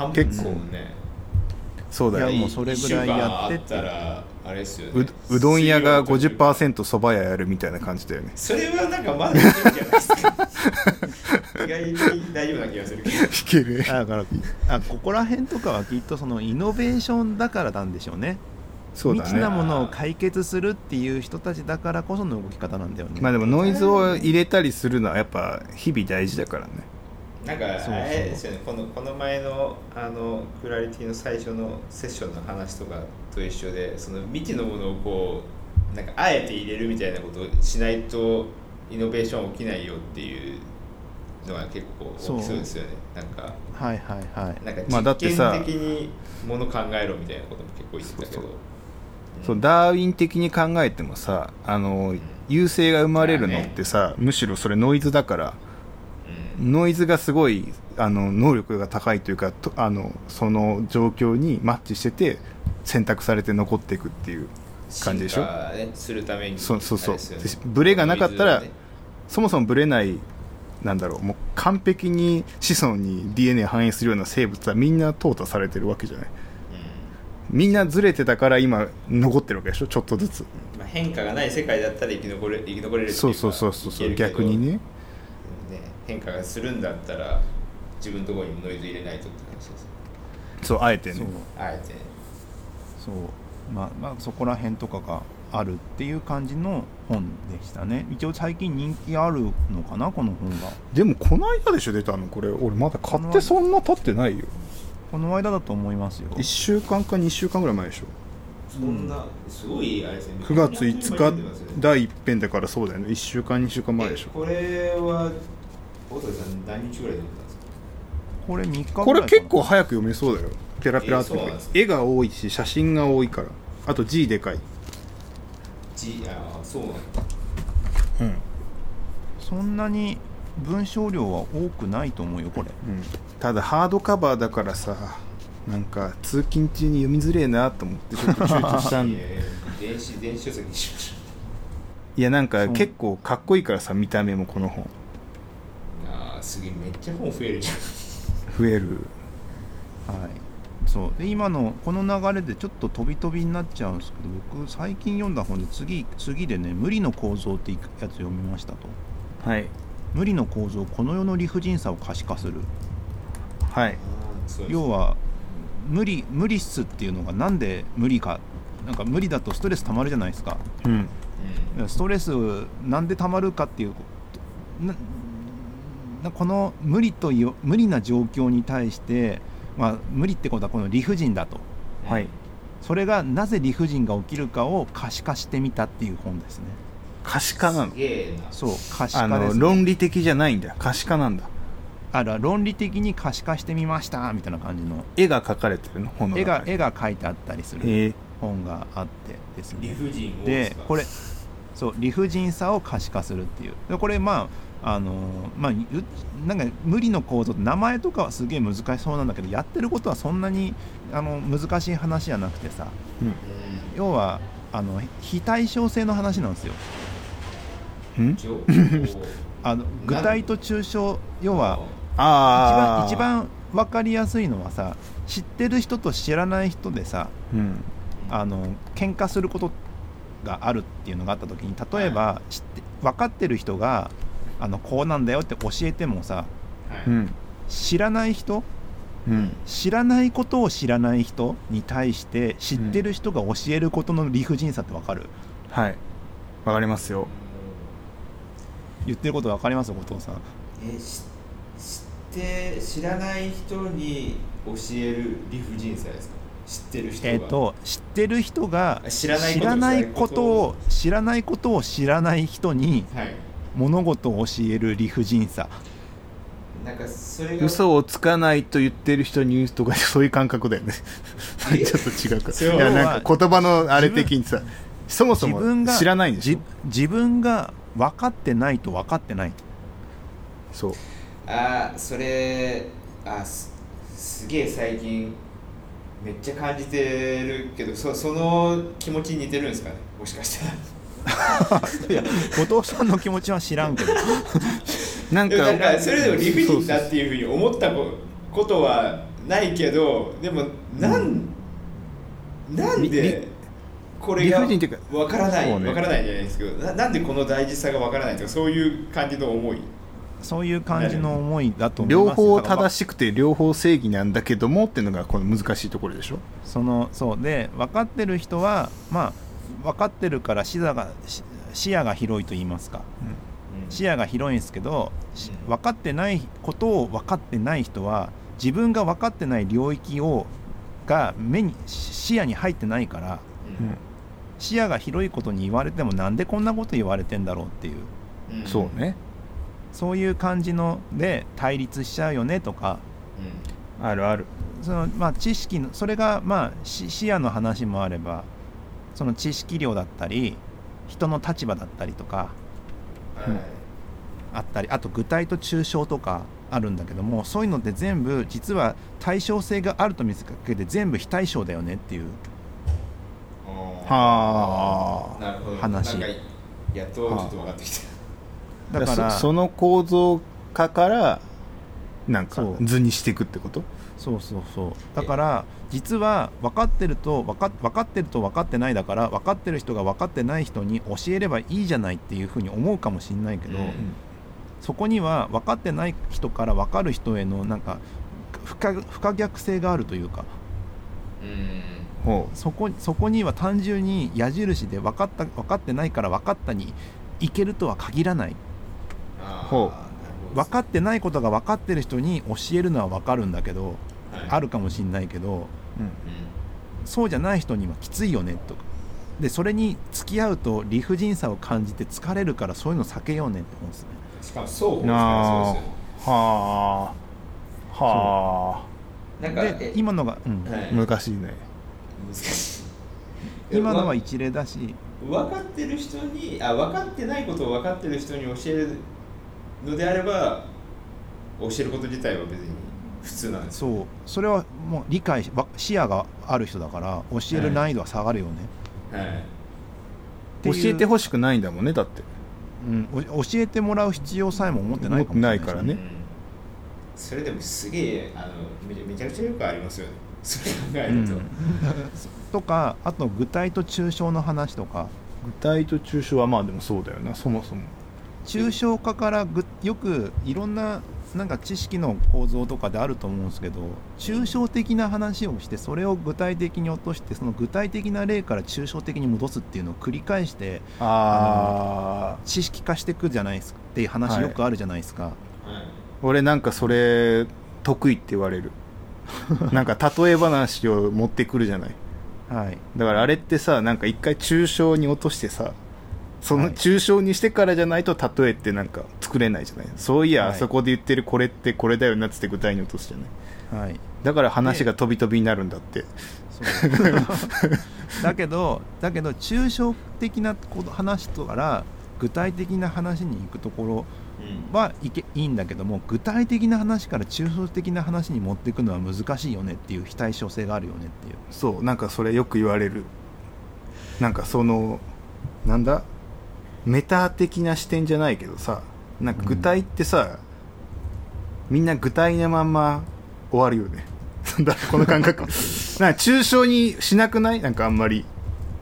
って結構ね。そうだよいやもうそれぐらいやってって。あったらあれですよねううどん屋が水曜と50%そば屋やるみたいな感じだよね。それはなんかまだいけるんじゃないですか。意外に大丈夫な気がするけど。[LAUGHS] いける。だからあここら辺とかはきっとそのイノベーションだからなんでしょうねそうだね。未知なものを解決するっていう人たちだからこその動き方なんだよね、まあでもノイズを入れたりするのはやっぱ日々大事だからね。なんかあれですよねこのこの前のあのクラリティの最初のセッションの話とかと一緒でその未知のものをこうなんかあえて入れるみたいなことをしないとイノベーション起きないよっていうのが結構大きそうですよね。なんかはいはいはい。なんか実験的にもの考えろみたいなことも結構言ってたけど。そうそうダーウィン的に考えてもさあの優勢が生まれるのってさ、むしろそれノイズだからうん。ノイズがすごいあの能力が高いというかとあのその状況にマッチしてて選択されて残っていくっていう感じでしょ？ねするために。そうそうそう。ブレがなかったらそもそもブレないなんだろうもう完璧に子孫に DNA 反映するような生物はみんな淘汰されてるわけじゃない？みんなずれてたから今残ってるわけでしょちょっとずつ。うんまあ、変化がない世界だったら生き残れ生き残れるっていかそうそうそうそう逆にね。ね変化がするんだったら自分のところにもノイズ入れないとって話です。そうあえてそう。ねあえて。そう。まあまあそこら辺とかがあるっていう感じの本でしたね。一応最近人気あるのかなこの本が。でもこの間でしょ出たの。これ俺まだ買ってそんな経ってないよこの間だと思いますよ。1週間か2週間ぐらい前でしょ。そんなすごいあれですね。9月5日第第一編だからそうだよね。1週間2週間前でしょ。これは大鳥さん何日ぐらいで読んだんですか？これ3日ぐらいこれ結構早く読めそうだよ。ペラペラって。えーそうなんですか？絵が多いし写真が多いから。あと字でかい。じああそうなんだ。うん、そんなに文章量は多くないと思うよこれ。うん、ただハードカバーだからさなんか通勤中に読みづれえなと思ってちょっと [LAUGHS] 躊躇したん電子電子書籍にしましょいやなんか結構かっこいいからさ見た目もこの本。うああすげえめっちゃ本増えるじゃん。増える。はい。そう。で今のこの流れでちょっと飛び飛びになっちゃうんですけど僕最近読んだ本で次次でね「無理の構造」ってやつ読みましたと。はい。無理の構造この世の理不尽さを可視化するはい。要は無理無理っすっていうのがなんで無理か。なんか無理だとストレス溜まるじゃないですか。うん。ストレスなんで溜まるかっていうこの無理という無理な状況に対して、まあ、無理ってことはこの理不尽だと。はい。それがなぜ理不尽が起きるかを可視化してみたっていう本ですね。可視化なの？すげえな。そう可視あ化です、ね、の論理的じゃないんだ可視化なんだあら論理的に可視化してみましたみたいな感じの絵が描かれてるの？本の絵が絵が描いてあったりする。本があってです理ね不尽をでこれそう理不尽さを可視化するっていう。でこれまああのまあゆなんか無理の構造って名前とかはすげえ難しそうなんだけどやってることはそんなにあの難しい話じゃなくてさ。うん。要はあの非対称性の話なんですよ。[LAUGHS] あの具体と抽象要はああ一番一番分かりやすいのはさ知ってる人と知らない人でさうん。あの喧嘩することがあるっていうのがあった時に例えば、知って分かってる人があのこうなんだよって教えてもさはい。うん。知らない人うん。知らないことを知らない人に対して知ってる人が教えることの理不尽さって分かる？はい。わかりますよ。言ってること分かります？後藤さん。えし知って知らない人に教える理不尽さですか？知ってる人が。えっ、と知ってる人があ知らないこと知らないことを。知らないことを知らない人にはい。物事を教える理不尽さ。なんかそれが嘘をつかないと言ってる人に言うとかそういう感覚だよね。え [LAUGHS] ちょっと違うか。いやなんか言葉のあれ的にさそもそ自分がも知らないんでしょ？じ自分が分かってないと分かってない。そうあーそれあすすげえ最近めっちゃ感じてるけどそその気持ちに似てるんですかね？もしかしたら。[LAUGHS] いや後藤さんの気持ちは知らんけど。[LAUGHS] なんかかそれでも理不尽だっていうふうに思ったこことはないけどでもなん、なんりでこれが理不尽っていうかわからないね。わからないじゃないですけどななんでこの大事さがわからないとかそういう感じの思い？そういう感じの思いだと思います両方正しくて両方正義なんだけどもっていうのがこの難しいところでしょ？そのそう。で分かってる人はまあ分かってるから視野がし視野が広いと言いますか。視野が広いんですけどしうん。分かってないことを分かってない人は自分が分かってない領域をが目にし視野に入ってないからうんうん。視野が広いことに言われてもなんでこんなこと言われてんだろうっていう。うん。そうねそういう感じので対立しちゃうよねとかあるある。そのまあ知識のそれがまあし視野の話もあればその知識量だったり人の立場だったりとかうんうんあったりあと具体と抽象とかあるんだけどもそういうのって全部実は対称性があると見せかけて全部非対称だよねっていうははあ。話。やっとちょっと分かってきただからそその構造化からなんか図にしていくってこと？そうそうそう。だから実は分かってると分か分かってると分かってないだから分かってる人が分かってない人に教えればいいじゃないっていうふうに思うかもしれないけど、うんそこには分かってない人から分かる人へのなんか不可不可逆性があるというか。うん。ほそこそこには単純に矢印で分かった分かってないから分かったにいけるとは限らないほう。分かってないことが分かってる人に教えるのは分かるんだけど、はい。あるかもしれないけどう、うん。うんそうじゃない人にはきついよねとか。でそれに付き合うと理不尽さを感じて疲れるからそういうの避けようねって思うんですね。しかもそうですよあはあ。はなんかでえ今のが、うん。はい。あ難しいね。難しい。今のはわ一例だし。分かってる人にあ分かってないことを分かってる人に教えるのであれば教えること自体は別に普通なんです。よそう。それはもう理解視野がある人だから教える難易度は下がるよね、はい。ていう。教えてほしくないんだもんねだって。うん、お教えてもらう必要さえも思ってないかもしれないからね。うん。それでもすげえあのめちゃめちゃくちゃよくありますよね。それ考えると、うん。[LAUGHS] とかあと具体と抽象の話とか。具体と抽象はまあでもそうだよな。そもそも抽象化からぐよくいろんななんか知識の構造とかであると思うんですけど抽象的な話をしてそれを具体的に落としてその具体的な例から抽象的に戻すっていうのを繰り返してああ知識化していくじゃないですかっていう話はいよくあるじゃないですか、はい俺なんかそれ得意って言われる。[LAUGHS] なんか例え話を持ってくるじゃない。はい。だからあれってさなんか一回抽象に落としてさそのはい。抽象にしてからじゃないと例えってなんか作れないじゃない。そういや、はい。あそこで言ってるこれってこれだよなっつって具体に落とすじゃないはい。だから話が飛び飛びになるんだって。そう。[LAUGHS] だけどだけど抽象的なこと話とから具体的な話に行くところうん。はいけいいんだけども具体的な話から抽象的な話に持っていくのは難しいよねっていう非対称性があるよねっていう。そうなんかそれよく言われる。なんかそのなんだ？メタ的な視点じゃないけどさなんか具体ってさ、みんな具体なまんま終わるよね。[LAUGHS] この感覚。[LAUGHS] なんか抽象にしなくない？なんかあんまり。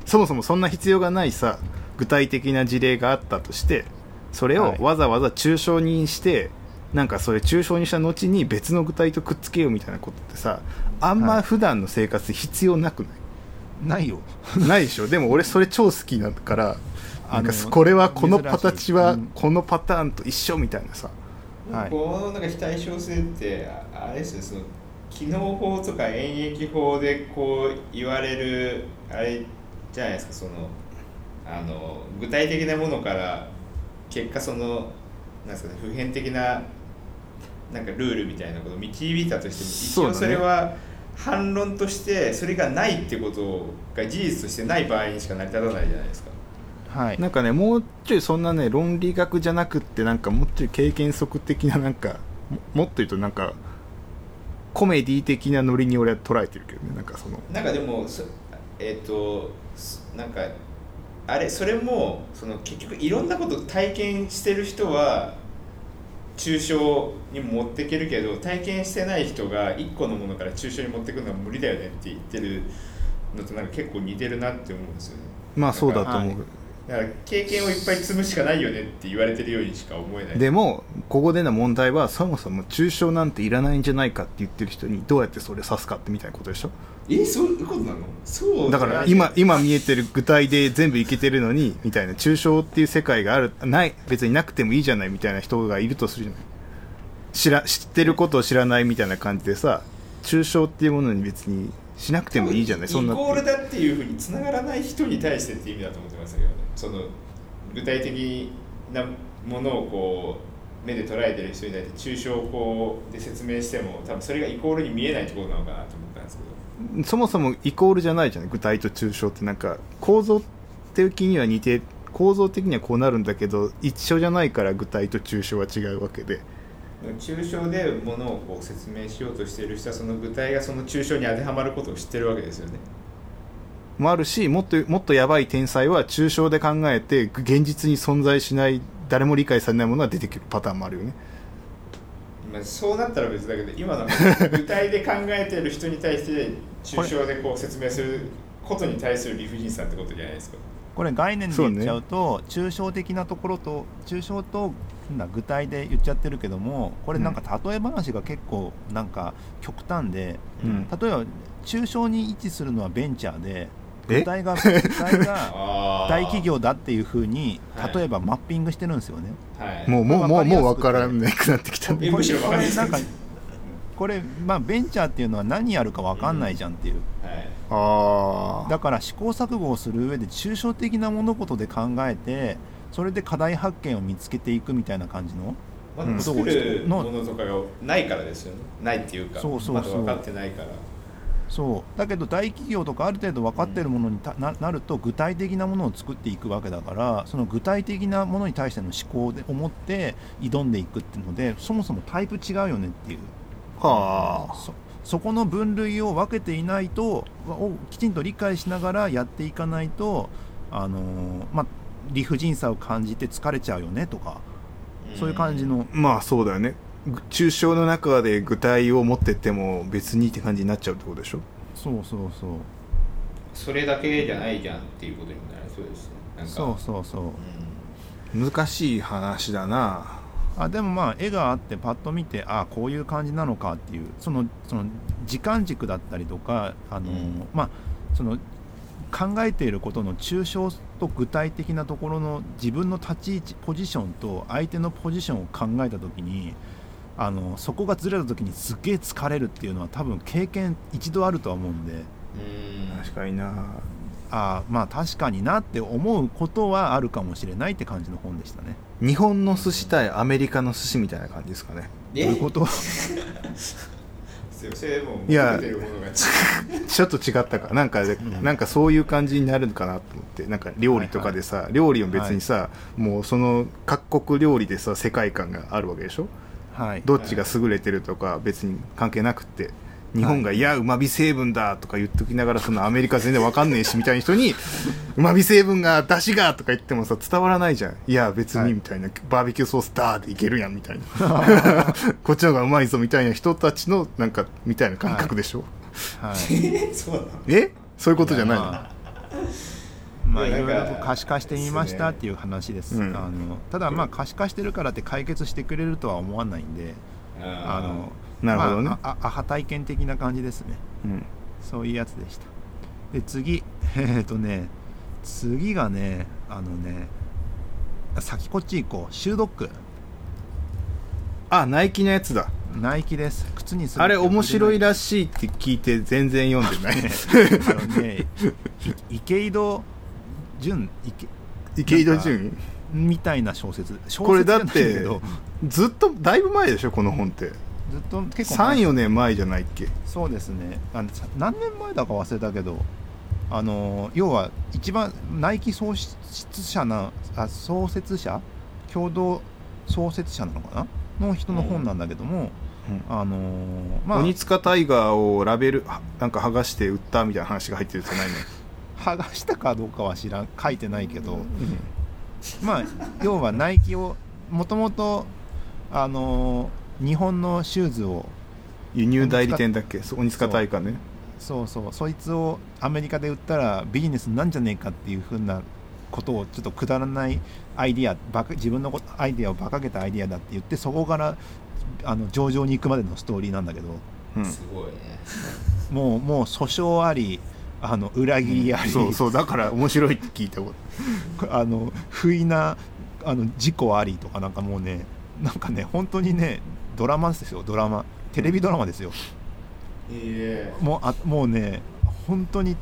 そもそもそんな必要がないさ具体的な事例があったとしてそれをはい。わざわざ抽象にして、なんかそれ抽象にした後に別の具体とくっつけようみたいなことってさあんま普段の生活で必要なくない、ないよ。ないでしょ。でも俺それ超好きだからあのこれはこの形はこのパターンと一緒みたいなさ。はい。このなんか非対称性ってああれですね。その機能法とか演疫法でこう言われるあれじゃないですかそのあの具体的なものから結果そのなんですかね。普遍的ななんかルールみたいなことを導いたとしても一応それは反論としてそれがないってことが事実としてない場合にしか成り立たないじゃないですか。はい。なんかねもうちょいそんなね論理学じゃなくってなんかもうちょい経験則的ななんかももっと言うとなんかコメディ的なノリに俺は捉えてるけどねなんかその。なんかでもそえっ、とすなんかあれそれもその結局いろんなこと体験してる人は抽象に持っていけるけど体験してない人が1個のものから抽象に持ってくるのは無理だよねって言ってるのとなんか結構似てるなって思うんですよね。まあそうだと思う、はいだから経験をいっぱい積むしかないよねって言われてるようにしか思えない。でもここでの問題はそもそも抽象なんていらないんじゃないかって言ってる人にどうやってそれ指すかってみたいなことでしょ？えそういうことなの？そう。だから今今見えてる具体で全部いけてるのにみたいな抽象っていう世界があるない別になくてもいいじゃないみたいな人がいるとするじゃない？知ら知ってることを知らないみたいな感じでさ抽象っていうものに別にしなくてもいいじゃない？そんなイコールだっていうふうにつながらない人に対してっていう意味だと思ってますけど。ねその具体的なものをこう目で捉えてる人に対して抽象法で説明しても多分それがイコールに見えないってことなのかなと思ったんですけど。そもそもイコールじゃないじゃない具体と抽象ってなんか構造的には似て構造的にはこうなるんだけど一緒じゃないから具体と抽象は違うわけで。抽象でものをこう説明しようとしている人はその具体がその抽象に当てはまることを知ってるわけですよねもあるしもっともっとやばい天才は抽象で考えて現実に存在しない誰も理解されないものが出てくるパターンもあるよね。まあ、そうなったら別だけど今の [LAUGHS] 具体で考えてる人に対して抽象でこう説明することに対する理不尽さってことじゃないですか。これ概念で言っちゃうと抽象的なところと抽象となんだ具体で言っちゃってるけどもこれなんか例え話が結構なんか極端で、うん。例えば抽象に位置するのはベンチャーでえ？具体が具体が [LAUGHS] 大企業だっていうふうにはい。例えばマッピングしてるんですよね。はい。もうもうもうもう分からなくなってきた。えむしろ分かりやすいなんかこれまあベンチャーっていうのは何やるか分かんないじゃんっていう、はい。ああだから試行錯誤をする上で抽象的な物事で考えてそれで課題発見を見つけていくみたいな感じの？まうん。だ作るものとかがないからですよね。ないっていうかそうそうそう。まだ分かってないからそう。だけど大企業とかある程度分かってるものにたななると具体的なものを作っていくわけだからその具体的なものに対しての思考で思って挑んでいくっていうのでそもそもタイプ違うよねっていう。はあ。そそこの分類を分けていないとをきちんと理解しながらやっていかないとあのーまあ理不尽さを感じて疲れちゃうよねとかそういう感じの。まあそうだよね。ぐ抽象の中で具体を持ってっても別にって感じになっちゃうってことでしょ？そうそうそう。それだけじゃないじゃんっていうことになりそうですね。なんか。そうそうそう。うん。難しい話だな。あでもまあ絵があってパッと見てあこういう感じなのかっていう。そのその時間軸だったりとかあのー、うん。まあその考えていることの抽象と具体的なところの自分の立ち位置ポジションと相手のポジションを考えた時にあのそこがずれた時にすっげえ疲れるっていうのは多分経験一度あるとは思うんで。うん。確かにな。あまあ確かになって思うことはあるかもしれないって感じの本でしたね。日本の寿司対アメリカの寿司みたいな感じですかね。え？どういうこと？いや [LAUGHS] ちょっと違ったか。なんかなんかそういう感じになるのかなと思って。なんか料理とかでさ、料理を別にさ、もうその各国料理でさ世界観があるわけでしょ？はい。どっちが優れてるとか別に関係なくって日本が「いやうまみ成分だ」とか言っときながらそのアメリカ全然わかんねえしみたいな人に「うまみ成分が出汁が」とか言ってもさ伝わらないじゃん。いや別はい。にみたいな、バーベキューソースだーでいけるやんみたいな。[LAUGHS] こっちの方がうまいぞみたいな人たちのなんかみたいな感覚でしょ、はい。えそうなのえ？そういうことじゃないの？まあまあいろいろと可視化してみましたっていう話です。うん。あのただまあ可視化してるからって解決してくれるとは思わないんで、あのなるほどね。まあ、あアハ体験的な感じですね。うん。そういうやつでした。で次 [LAUGHS] えっ、とね次がねあのね先こっち行こう。シュードックあナイキのやつだ。ナイキです。靴にするあれ面白いららしいって聞いて全然読んでない。[LAUGHS] あのねい池井戸潤池池井戸潤みたいな小説。小説これだってどずっとだいぶ前でしょこの本って。ずっと結構前。34年前じゃないっけ？そうですね。あのさ何年前だか忘れたけどあの要は一番ナイキ創出者なあ創設者？共同創設者なのかな？の人の本なんだけども、あのまあ。鬼塚タイガーをラベルはなんか剥がして売ったみたいな話が入ってるじゃないの、剥がしたかどうかは知らん書いてないけど、まあ要はナイキをもともとあの日本のシューズを輸入代理店だっけ？そう鬼塚タイガーね？そうそう。そいつをアメリカで売ったらビジネスなんじゃねえかっていうふうなことをちょっとくだらないアイディアバカ自分のことアイディアを馬鹿げたアイディアだって言ってそこからあの上場に行くまでのストーリーなんだけどうん。すごい。ねもうもう訴訟ありあの裏切りあり、そうそうだから面白いって聞いたこ [LAUGHS] あの不意なあの事故ありとかなんかもうねなんかね本当にねドラマですよドラマ。テレビドラマですよ。えもうあもうね本当に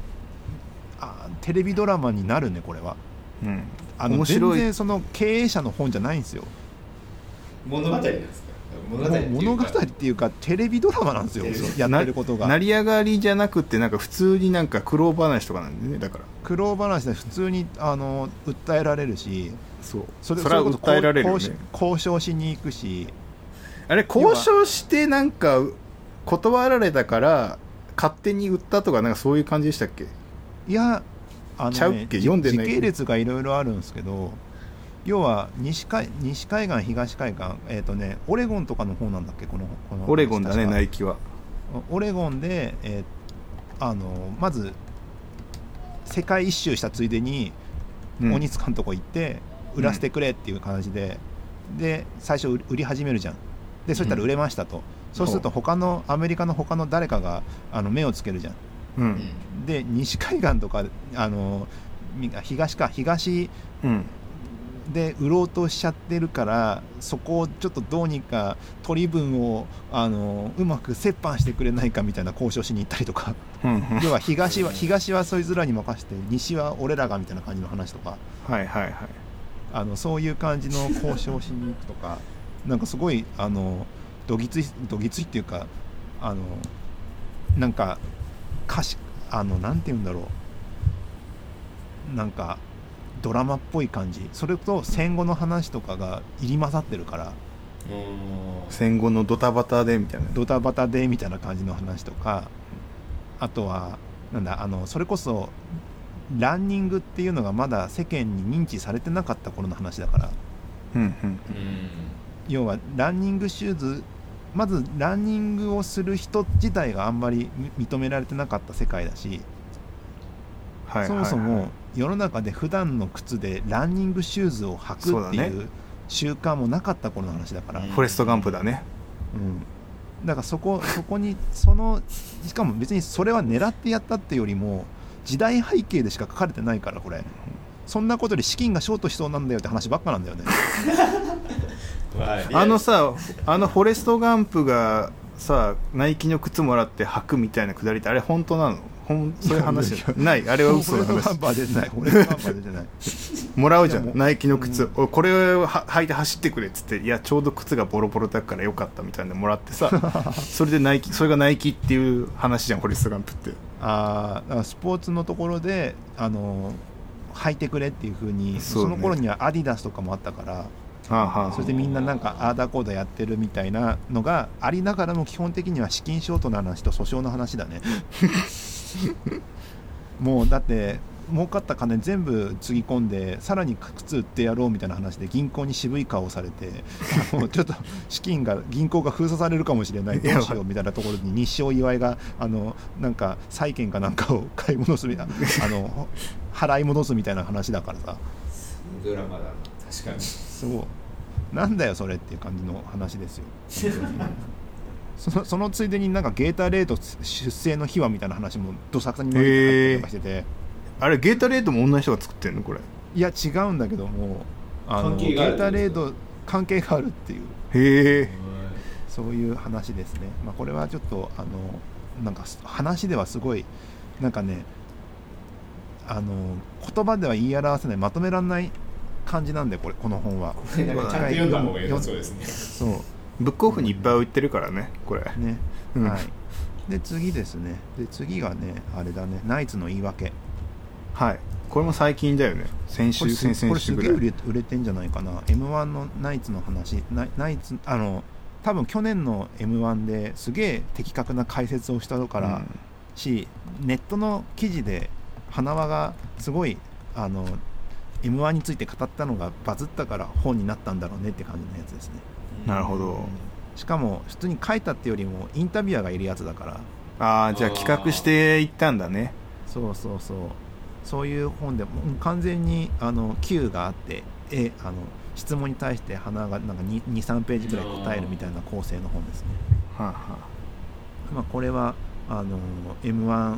あテレビドラマになるねこれは。と、うん、あの面白い。全然その経営者の本じゃないんですよ。物語なんですか？物語っていうか。テレビドラマなんですよ。テレビ。やってることが。成り上がりじゃなくてなんか普通になんか苦労話とかなんでねだから。苦労話で普通にあの訴えられるし。そう。それそれは訴えられるね。交渉しに行くし。あれ交渉してなんか断られたから勝手に売ったとかなんかそういう感じでしたっけ？いやあの、ね、ちゃうっけ？読んでない時系列がいろいろあるんですけど要は西海西海岸東海岸えっ、とねオレゴンとかの方なんだっけ？このこのオレゴンだねナイキは。オレゴンで、えーあのまず世界一周したついでにうん。鬼塚のとこ行って売らせてくれっていう感じで、で最初売売り始めるじゃん。でそしたら売れましたと、そうすると他のアメリカの他の誰かがあの目をつけるじゃん。うん。で西海岸とかあのみ東か東うんで売ろうとしちゃってるからそこをちょっとどうにか取り分をあのうまく折半してくれないかみたいな交渉しに行ったりとか。要は東は東はそいつらに任せて西は俺らがみたいな感じの話とか。はいはいはい。あのそういう感じの交渉しに行くとか。[LAUGHS] なんかすごいあのどぎついどぎついっていうかあのなんか歌詞あのなんて言うんだろう。なんかドラマっぽい感じ。それと戦後の話とかが入り混ざってるから。戦後のドタバタでみたいな。ドタバタでみたいな感じの話とか。あとはなんだあのそれこそランニングっていうのがまだ世間に認知されてなかった頃の話だから。うんうん。うん。要はランニングシューズまずランニングをする人自体があんまりみ認められてなかった世界だし、はいはいはい。そもそも世の中で普段の靴でランニングシューズを履くっていう習慣もなかった頃の話だから、うん。フォレストガンプだね。うん、だからそこそこにそのしかも別にそれは狙ってやったってよりも時代背景でしか書かれてないからこれ。そんなことで資金がショートしそうなんだよって話ばっかなんだよね。[LAUGHS] まあのさあのフォレストガンプがさナイキの靴もらって履くみたいなくだりってあれ本当なの？ほんそういう話いやない。あれは嘘のフォレストガン話パー出てない。フォレストガンパー出てない。もらうじゃん。ナイキの靴、おこれをは履いて走ってくれっつって。いやちょうど靴がボロボロだからよかったみたいなのもらってさ。それでナイキそれがナイキっていう話じゃんフォレストガンプって。あーだからスポーツのところであの履いてくれっていうふうにそその頃にはアディダスとかもあったからそれでみんななんかアーダーコーダーやってるみたいなのがありながらも基本的には資金ショートの話と訴訟の話だね [LAUGHS] [LAUGHS] もうだって儲かった金全部つぎ込んでさらに靴売ってやろうみたいな話で銀行に渋い顔をされて [LAUGHS] もうちょっと資金が銀行が封鎖されるかもしれないどうしようみたいなところに日商祝いがあのなんか債券かなんかを買い戻すみたいな [LAUGHS] あの払い戻すみたいな話だからさ。ドラマだな。確かに。そう。なんだよそれっていう感じの話ですよその [LAUGHS] そのついでになんかゲータレード出生の秘話みたいな話もどさくさに伸びて入ったりとかしてて、あれゲータレードも同じ人が作ってんのこれ？いや違うんだけどもあのゲータレード関係があるっていう。へえそういう話ですね、まあ、これはちょっとあのなんかす話ではすごいなんかねあの言葉では言い表せないまとめられない感じなんでこれこの本は。なんかちゃんと読んだ方が良さそうですね。そうブックオフにいっぱい売ってるからねこれ。ね、うん。はい。で次ですね。で次がねあれだね。ナイツの言い訳。はい。これも最近だよね。先週先々週ぐこれすげえ売らいれてんじゃないかな。m 1のナイツの話。ナナイツあの多分去年の m 1ですげえ的確な解説をしたから、しネットの記事で花輪がすごいあの m 1について語ったのがバズったから本になったんだろうねって感じのやつですね。うんなるほど。しかも普通に書いたってよりもインタビュアーがいるやつだから。ああじゃあ企画していったんだね。そうそうそう。そういう本でもう完全にあの Q があってえあの質問に対して花がなんか23ページぐらい答えるみたいな構成の本ですね、はあはまあ、これはあの m 1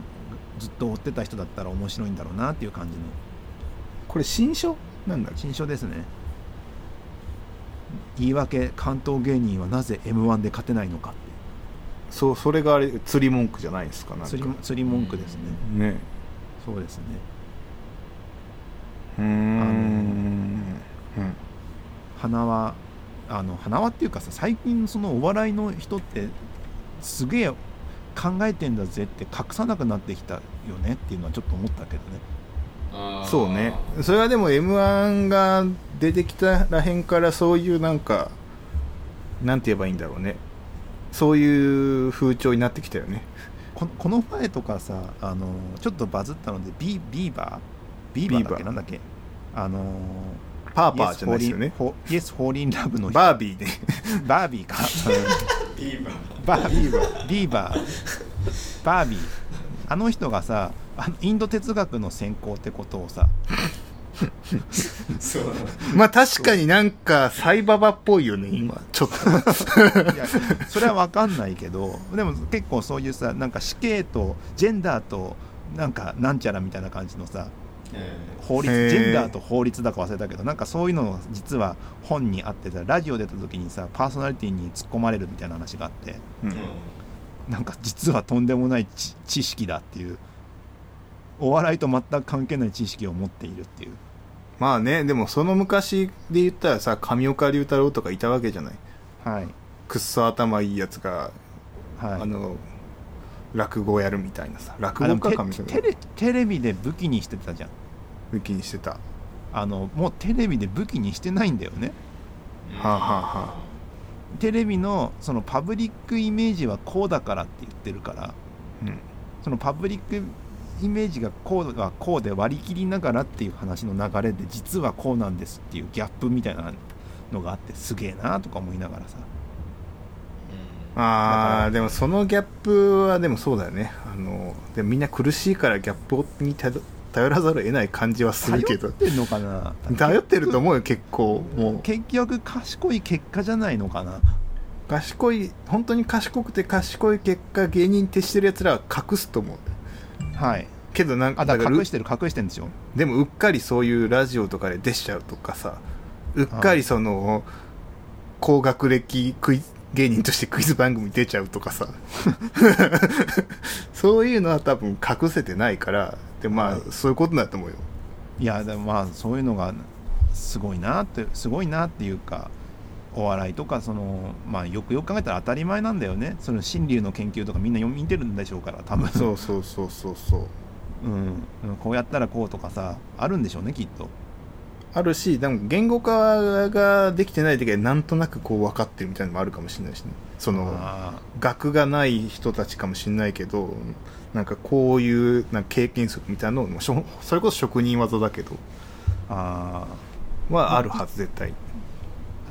ずっと追ってた人だったら面白いんだろうなっていう感じの。あこれ新書？なんだ新書ですね言い訳関東芸人はなぜ m 1で勝てないのかって。そうそれがあれ釣り文句じゃないですかなんか。釣り釣り文句ですね。ね。そうですね。うーん。うん。花輪あの花輪っていうかさ最近そのお笑いの人ってすげえ考えてんだぜって隠さなくなってきたよねっていうのはちょっと思ったけどね。そうね。それはでも m 1が出てきたらへんからそういうなんかなんて言えばいいんだろうね。そういう風潮になってきたよね。ここの前とかさあのちょっとバズったのでビビーバー？ビーバーだっけ？なんだっけ？あのパーパーじゃないですよね。 Yes, fall in love の人。バービーね。バービーか。ビーバー。バービー。ビーバー。バービー。あの人がさあのインド哲学の専攻ってことをさ [LAUGHS] そう。まあ確かになんかサイババっぽいよね今ちょっと。いやそれは分かんないけどでも結構そういうさなんか死刑とジェンダーとなんかなんちゃらみたいな感じのさ法律ジェンダーと法律だか忘れたけどなんかそういうのが実は本にあってさラジオ出た時にさパーソナリティに突っ込まれるみたいな話があってうん。なんか実はとんでもない知知識だっていうお笑いと全く関係ない知識を持っているっていうまあねでもその昔で言ったらさ上岡龍太郎とかいたわけじゃない？はい。くっそ頭いいやつが、はい。あの落語やるみたいなさ。落語家かみたいな。テテレテレビで武器にしてたじゃん。武器にしてた。はあのもうテレビで武器にしてないんだよね。あはあはテレビのそのパブリックイメージはこうだからって言ってるからうん。そのパブリックイメージがこうはこうで割り切りながらっていう話の流れで実はこうなんですっていうギャップみたいなのがあってすげえなとか思いながらさ。あーでもそのギャップはでもそうだよね。あのでもみんな苦しいからギャップに頼頼らざるを得ない感じはするけど。頼ってんのかな？頼ってると思うよ結構もう。結局賢い結果じゃないのかな？賢い本当に賢くて賢い結果芸人ってしてるやつらは隠すと思うはい。けどなんかあだから隠してる隠してるんですよ。でもうっかりそういうラジオとかで出しちゃうとかさうっかりその高学歴クイズ芸人としてクイズ番組出ちゃうとかさ。[LAUGHS] そういうのは多分隠せてないからでまあ、はい。そういうことだと思うよ。いやでもまあそういうのがすごいなってすごいなっていうかお笑いとかそのまあよくよく考えたら当たり前なんだよね。その心理の研究とかみんな読み見てるんでしょうから多分。そうそうそうそうそう。うん、こうやったらこうとかさあるんでしょうねきっと。あるしでも言語化ができてない時はなんとなくこう分かってるみたいなのもあるかもしれないしね。そのあ学がない人たちかもしれないけどなんかこういうなんか経験則みたいなのもしょそれこそ職人技だけど。ー。あはあるはず絶対。ー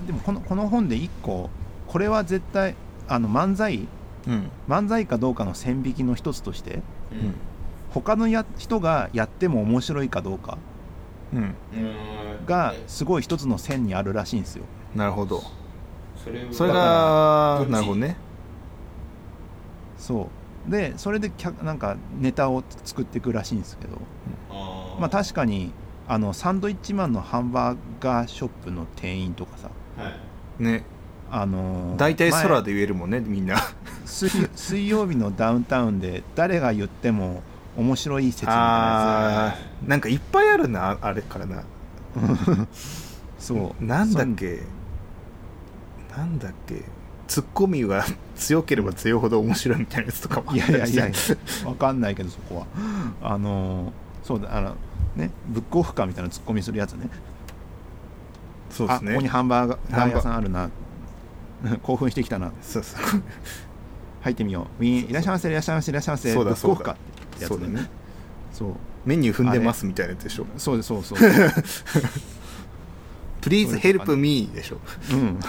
でもこのこの本で一個これは絶対あの漫才うん。漫才かどうかの線引きの一つとしてうん。他のや人がやっても面白いかどうかうん。うん。がすごい一つの線にあるらしいんですよ。なるほど。それがなるほどね。そう。でそれで客なんかネタを作っていくらしいんですけど。まあ確かにあのサンドイッチマンのハンバーガーショップの店員とかさはいね。あのー大体空前で言えるもんねみんな。水水曜日のダウンタウンで誰が言っても面白い説みたいななんかいっぱいあるなあれからな。[LAUGHS] そう。なんだっけ？なんだっけ？ツッコミが強ければ強いほど面白いみたいなやつとかもあいったりし。てやいやいやわかんないけどそこは。あのーそうだあのねブックオフかみたいなツッコミするやつねそうですあここにねハンバーガー屋さんあるな。[LAUGHS] 興奮してきたな。そうそう。入ってみよう。ウィーンいらっしゃいませいらっしゃいませいらっしゃいませ。そうだブックオフかってやつそうだね。そう。メニュー踏んでますみたいなやつでしょ。そうですそうそう、Please help me でしょ。うん、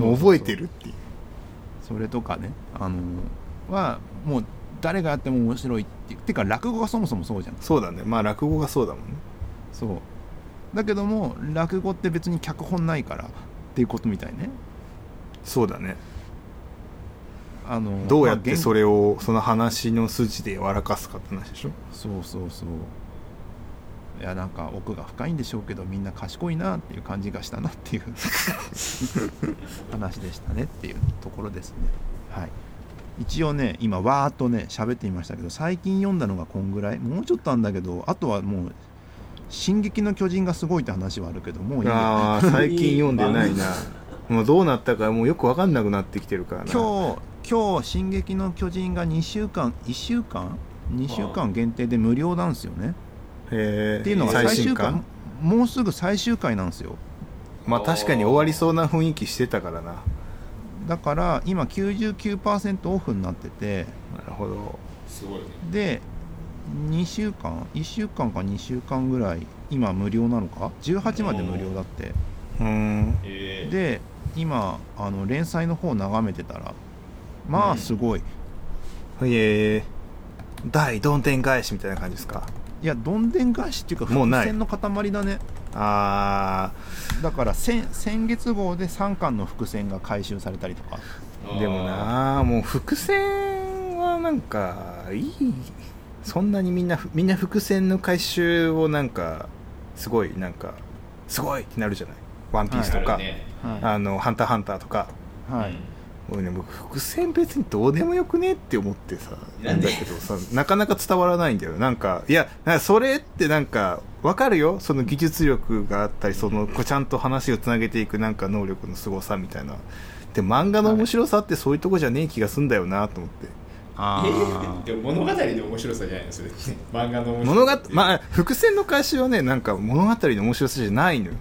[LAUGHS] もう覚えてるっていう。それとかね。あのーはもう誰がやっても面白いっていう。てか落語がそもそもそうじゃん。そうだね。まあ落語がそうだもんね。そうだけども落語って別に脚本ないからっていうことみたいね。そうだね。あのどうやってまあそれをその話の筋で笑かすかって話でしょ？そうそうそう。いやなんか奥が深いんでしょうけどみんな賢いなっていう感じがしたなっていう [LAUGHS] 話でしたねっていうところですね。はい。一応ね今わーっとね喋ってみましたけど最近読んだのがこんぐらい？もうちょっとあんだけどあとはもう「進撃の巨人」がすごいって話はあるけどもああ最近読んでないな。[LAUGHS] もうどうなったかもうよく分かんなくなってきてるからな。今日今日「進撃の巨人」が2週間1週間？2週間限定で無料なんですよね。へえっていうのが最最終回？もうすぐ最終回なんですよ。まあ確かに終わりそうな雰囲気してたからな。だから今99%オフになってて。ほど。すごいね。で2週間？1週間か2週間ぐらい今無料なのか？18まで無料だって。うーん。ええで今あの連載の方眺めてたらまうんあすごい、へえ大どんでん返しみたいな感じですか？いやどんでん返しっていうかもうない。伏線の塊だね。あだから先先月号で3巻の伏線が回収されたりとか。ーでもなあもう伏線はなんかいいそんなにみんなみんな伏線の回収をなんかすごいなんかすごい!ってなるじゃない。ワンピースとか、はあのハンターハンターとか。い、はい俺ね僕伏線別にどうでもよくねって思ってさなんでだけどさなかなか伝わらないんだよなんかいやそれってなんかわかるよ。その技術力があったりそのこうちゃんと話をつなげていくなんか能力の凄さみたいな。で漫画の面白さってそういうとこじゃねえ気がすんだよなと思ってでも物語の面白さじゃないの？それって。漫画の面白さ。ってまあ伏線の開始はねなんか物語の面白さじゃないのよ。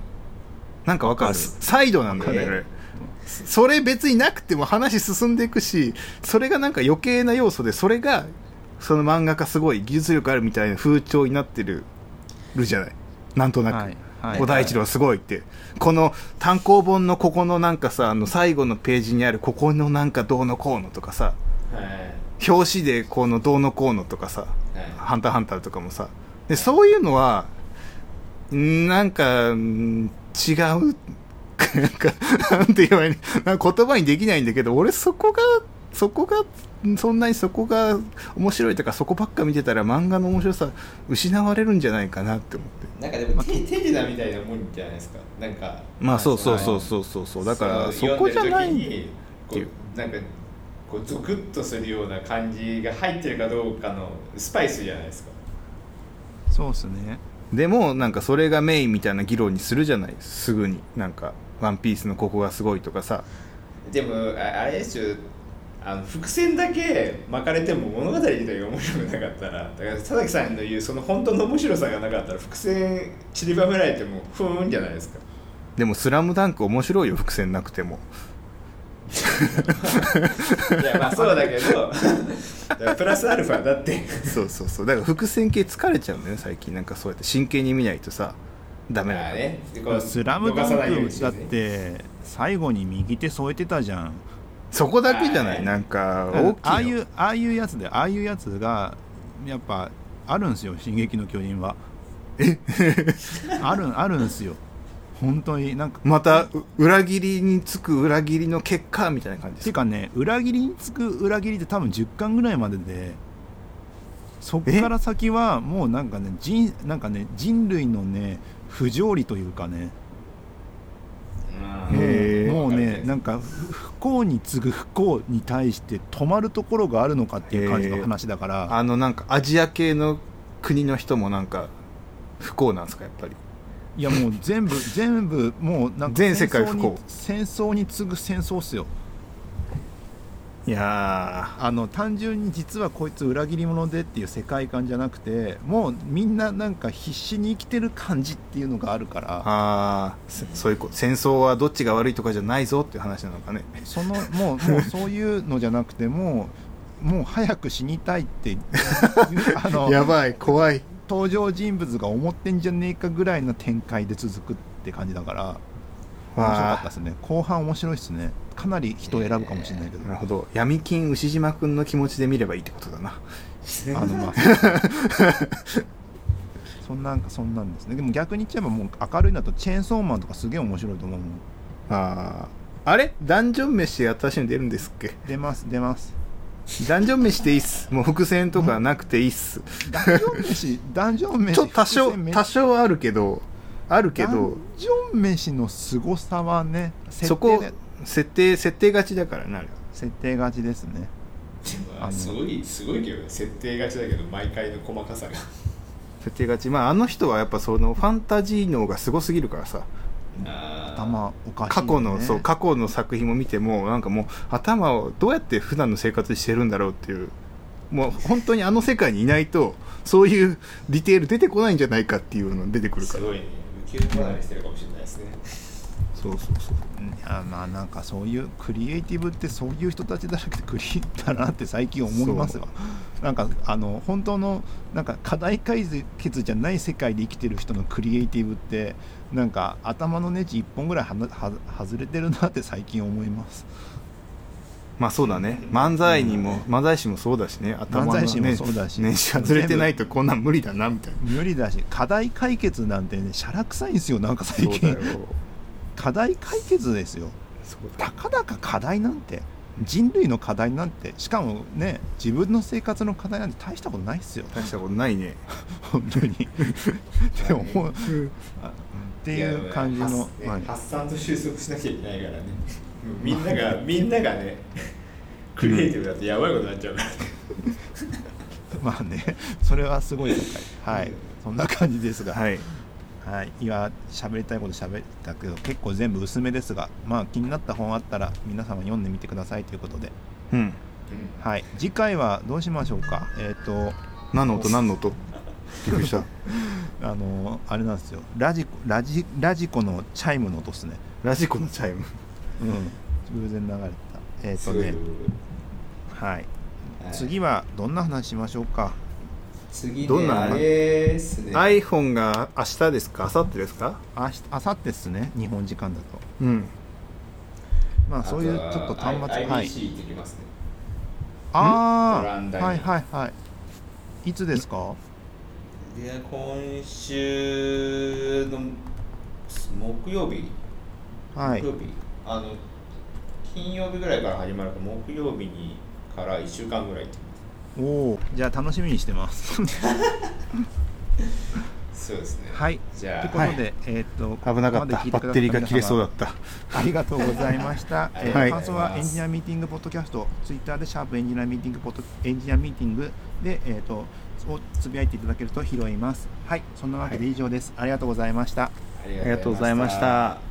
なんかわかる？サイドなんだよねえこれ。それ別になくても話進んでいくしそれがなんか余計な要素でそれがその漫画家すごい技術力あるみたいな風潮になってるるじゃない？なんとなく、はいはい。小田一郎すごいって。この単行本のここのなんかさあの最後のページにあるここのなんかどうのこうのとかさ。はい表紙でこのどうのこうのとかさはいハンターハンターとかもさ。でそういうのはんなんかん違う。なんかなんて言えばいい言葉にできないんだけど俺そこがそこがそんなにそこが面白いとかそこばっか見てたら漫画の面白さ失われるんじゃないかなって思って。なんかでも手手品みたいなもんじゃないですか？なんかまあそうそうそうそうそうそう。だからそのこじゃないっていう。うなんかこうゾクッとするような感じが入ってるかどうかのスパイスじゃないですか。そうですね。でもなんかそれがメインみたいな議論にするじゃないすぐに。なんか「ワンピースのここがすごいとかさ。でもああれですよ。あの伏線だけ巻かれても物語自体が面白くなかったらだから佐々木さんの言うその本当の面白さがなかったら伏線散りばめられてもふーんじゃないですか。でも「スラムダンク面白いよ伏線なくてもいやまあそうだけど。[LAUGHS] プラスアルファだって。そうそうそう。だから伏線系疲れちゃうんだよね最近。なんかそうやって。真剣に見ないとさダメまだよあね。スラムダ逃さないようンクだって最後に右手添えてたじゃん。そこだけじゃなはい。いなんか大きいああいうああいうやつでああいうやつがやっぱあるんすよ「進撃の巨人は」え？[LAUGHS] あるあるんすよ本当になんかまたう裏切りにつく裏切りの結果みたいな感じですていうかね裏切りにつく裏切りって多分10巻ぐらいまででそっから先はもうなんかね人なんかね人類のね不条理というかね。もうねなんか不不幸に次ぐ不幸に対して止まるところがあるのかっていう感じの話だから。あのなんかアジア系の国の人もなんか不幸なんですかやっぱり？いやもう全部全部もうなんか全世界戦争に不幸戦争に次ぐ戦争っすよ。いやあの単純に実はこいつ裏切り者でっていう世界観じゃなくてもうみんななんか必死に生きてる感じっていうのがあるかーら。あそういうこ戦争はどっちが悪いとかじゃないぞっていう話なのかね。そのもうもうそういうのじゃなくてもうもう早く死にたいって [LAUGHS] あのやばい怖い登場人物が思ってんじゃねえかぐらいの展開で続くって感じだから面白かったですね。後半面白いですね。かなり人選ぶかもしれないけど、なるほど。闇金牛島君の気持ちで見ればいいってことだな。あのまあ。[LAUGHS] そんなんかそんなんですね。でも逆に言っちゃえばもう明るいんだとチェーンソーマンとかすげえ面白いと思うもん。あー。あれ？ダンジョン飯私に出るんですっけ？出ます出ますダンジョン飯でいいっす。もう伏線とかなくていいっす。ダンジョン飯ダンジョン飯ちょっと多少多少あるけどあるけダどンジョン飯の凄さはね設そこ設定設定勝ちだからなあれは。設定勝ちですね。あのすごいすごいけどね。設定がちだけど毎回の細かさが。[LAUGHS] 設定勝ち。まああの人はやっぱそのファンタジー能がすごすぎるからさ頭おかしい、ね、過去の、そう過去の作品も見てもなんかもう頭をどうやって普段の生活してるんだろうっていう。もう本当にあの世界にいないとそういうディテール出てこないんじゃないかっていうの出てくるから。すごいね。浮世離れしてるかもしれないですね。そうそうそう。うんあまあなんかそういうクリエイティブってそういう人たちだらけで [LAUGHS] クリエイだなって最近思いますわ。なんかあの本当のなんか課題解決じゃない世界で生きてる人のクリエイティブってなんか頭のネジ1本ぐらいはなは外れてるなって最近思います。まあそうだね。漫才にも、漫才師もそうだしね。頭の漫才師もそうだし。ね外れてないとこんなん無理だなみたいな。無理だし。課題解決なんてねしゃらくさいんですよなんか最近課題解決ですよ。たかだか課題なんて人類の課題なんてしかもね自分の生活の課題なんて大したことないっすよ。大したことないね。[LAUGHS] 本当に。って思うっていう感じの、いやはい。発発散と収束しなきゃいけないからね。みんながみんながねクリエイティブだとやばいことになっちゃうから。ね [LAUGHS] まあねそれはすごい世界。はい。そんな感じですが、はいはい、今喋りたいこと喋ったけど結構全部薄めですがまあ気になった本あったら皆様読んでみてくださいということで、うん。はい、次回はどうしましょうか？えっ、と何の音？何の音？びっくりした。[LAUGHS] あのあれなんですよ。ラジコラジラジコのチャイムの音ですね。ラジコのチャイム？うん。偶然流れた。えっ、とね。はい。はい。次はどんな話しましょうか？次どんなねあれですね。iPhone が明日ですか？明後日ですか？あしあさってっすね。日本時間だと。うん。まあそういうちょっと端末あとははい。IBC 行ってきますね。ああはいはいはい。いつですか？で今週の木曜日。はい。木曜日。あの金曜日ぐらいから始まるから木曜日にから1週間ぐらい行ってきおおじゃあ楽しみにしてます。そうですね。はい。じゃあ。ということで、えーっと危なかった。バッテリーが切れそうだっった。たありがとうございました、[LAUGHS] えーはい。感想はエンジニアミーティングポッドキャストツイッターでシャープエンジニアミーティングポッドエンジニアミーティングでえーっとをつぶやいていただけると拾います。はい。そんなわけで以上です、ありがとうございました。あありがとうございました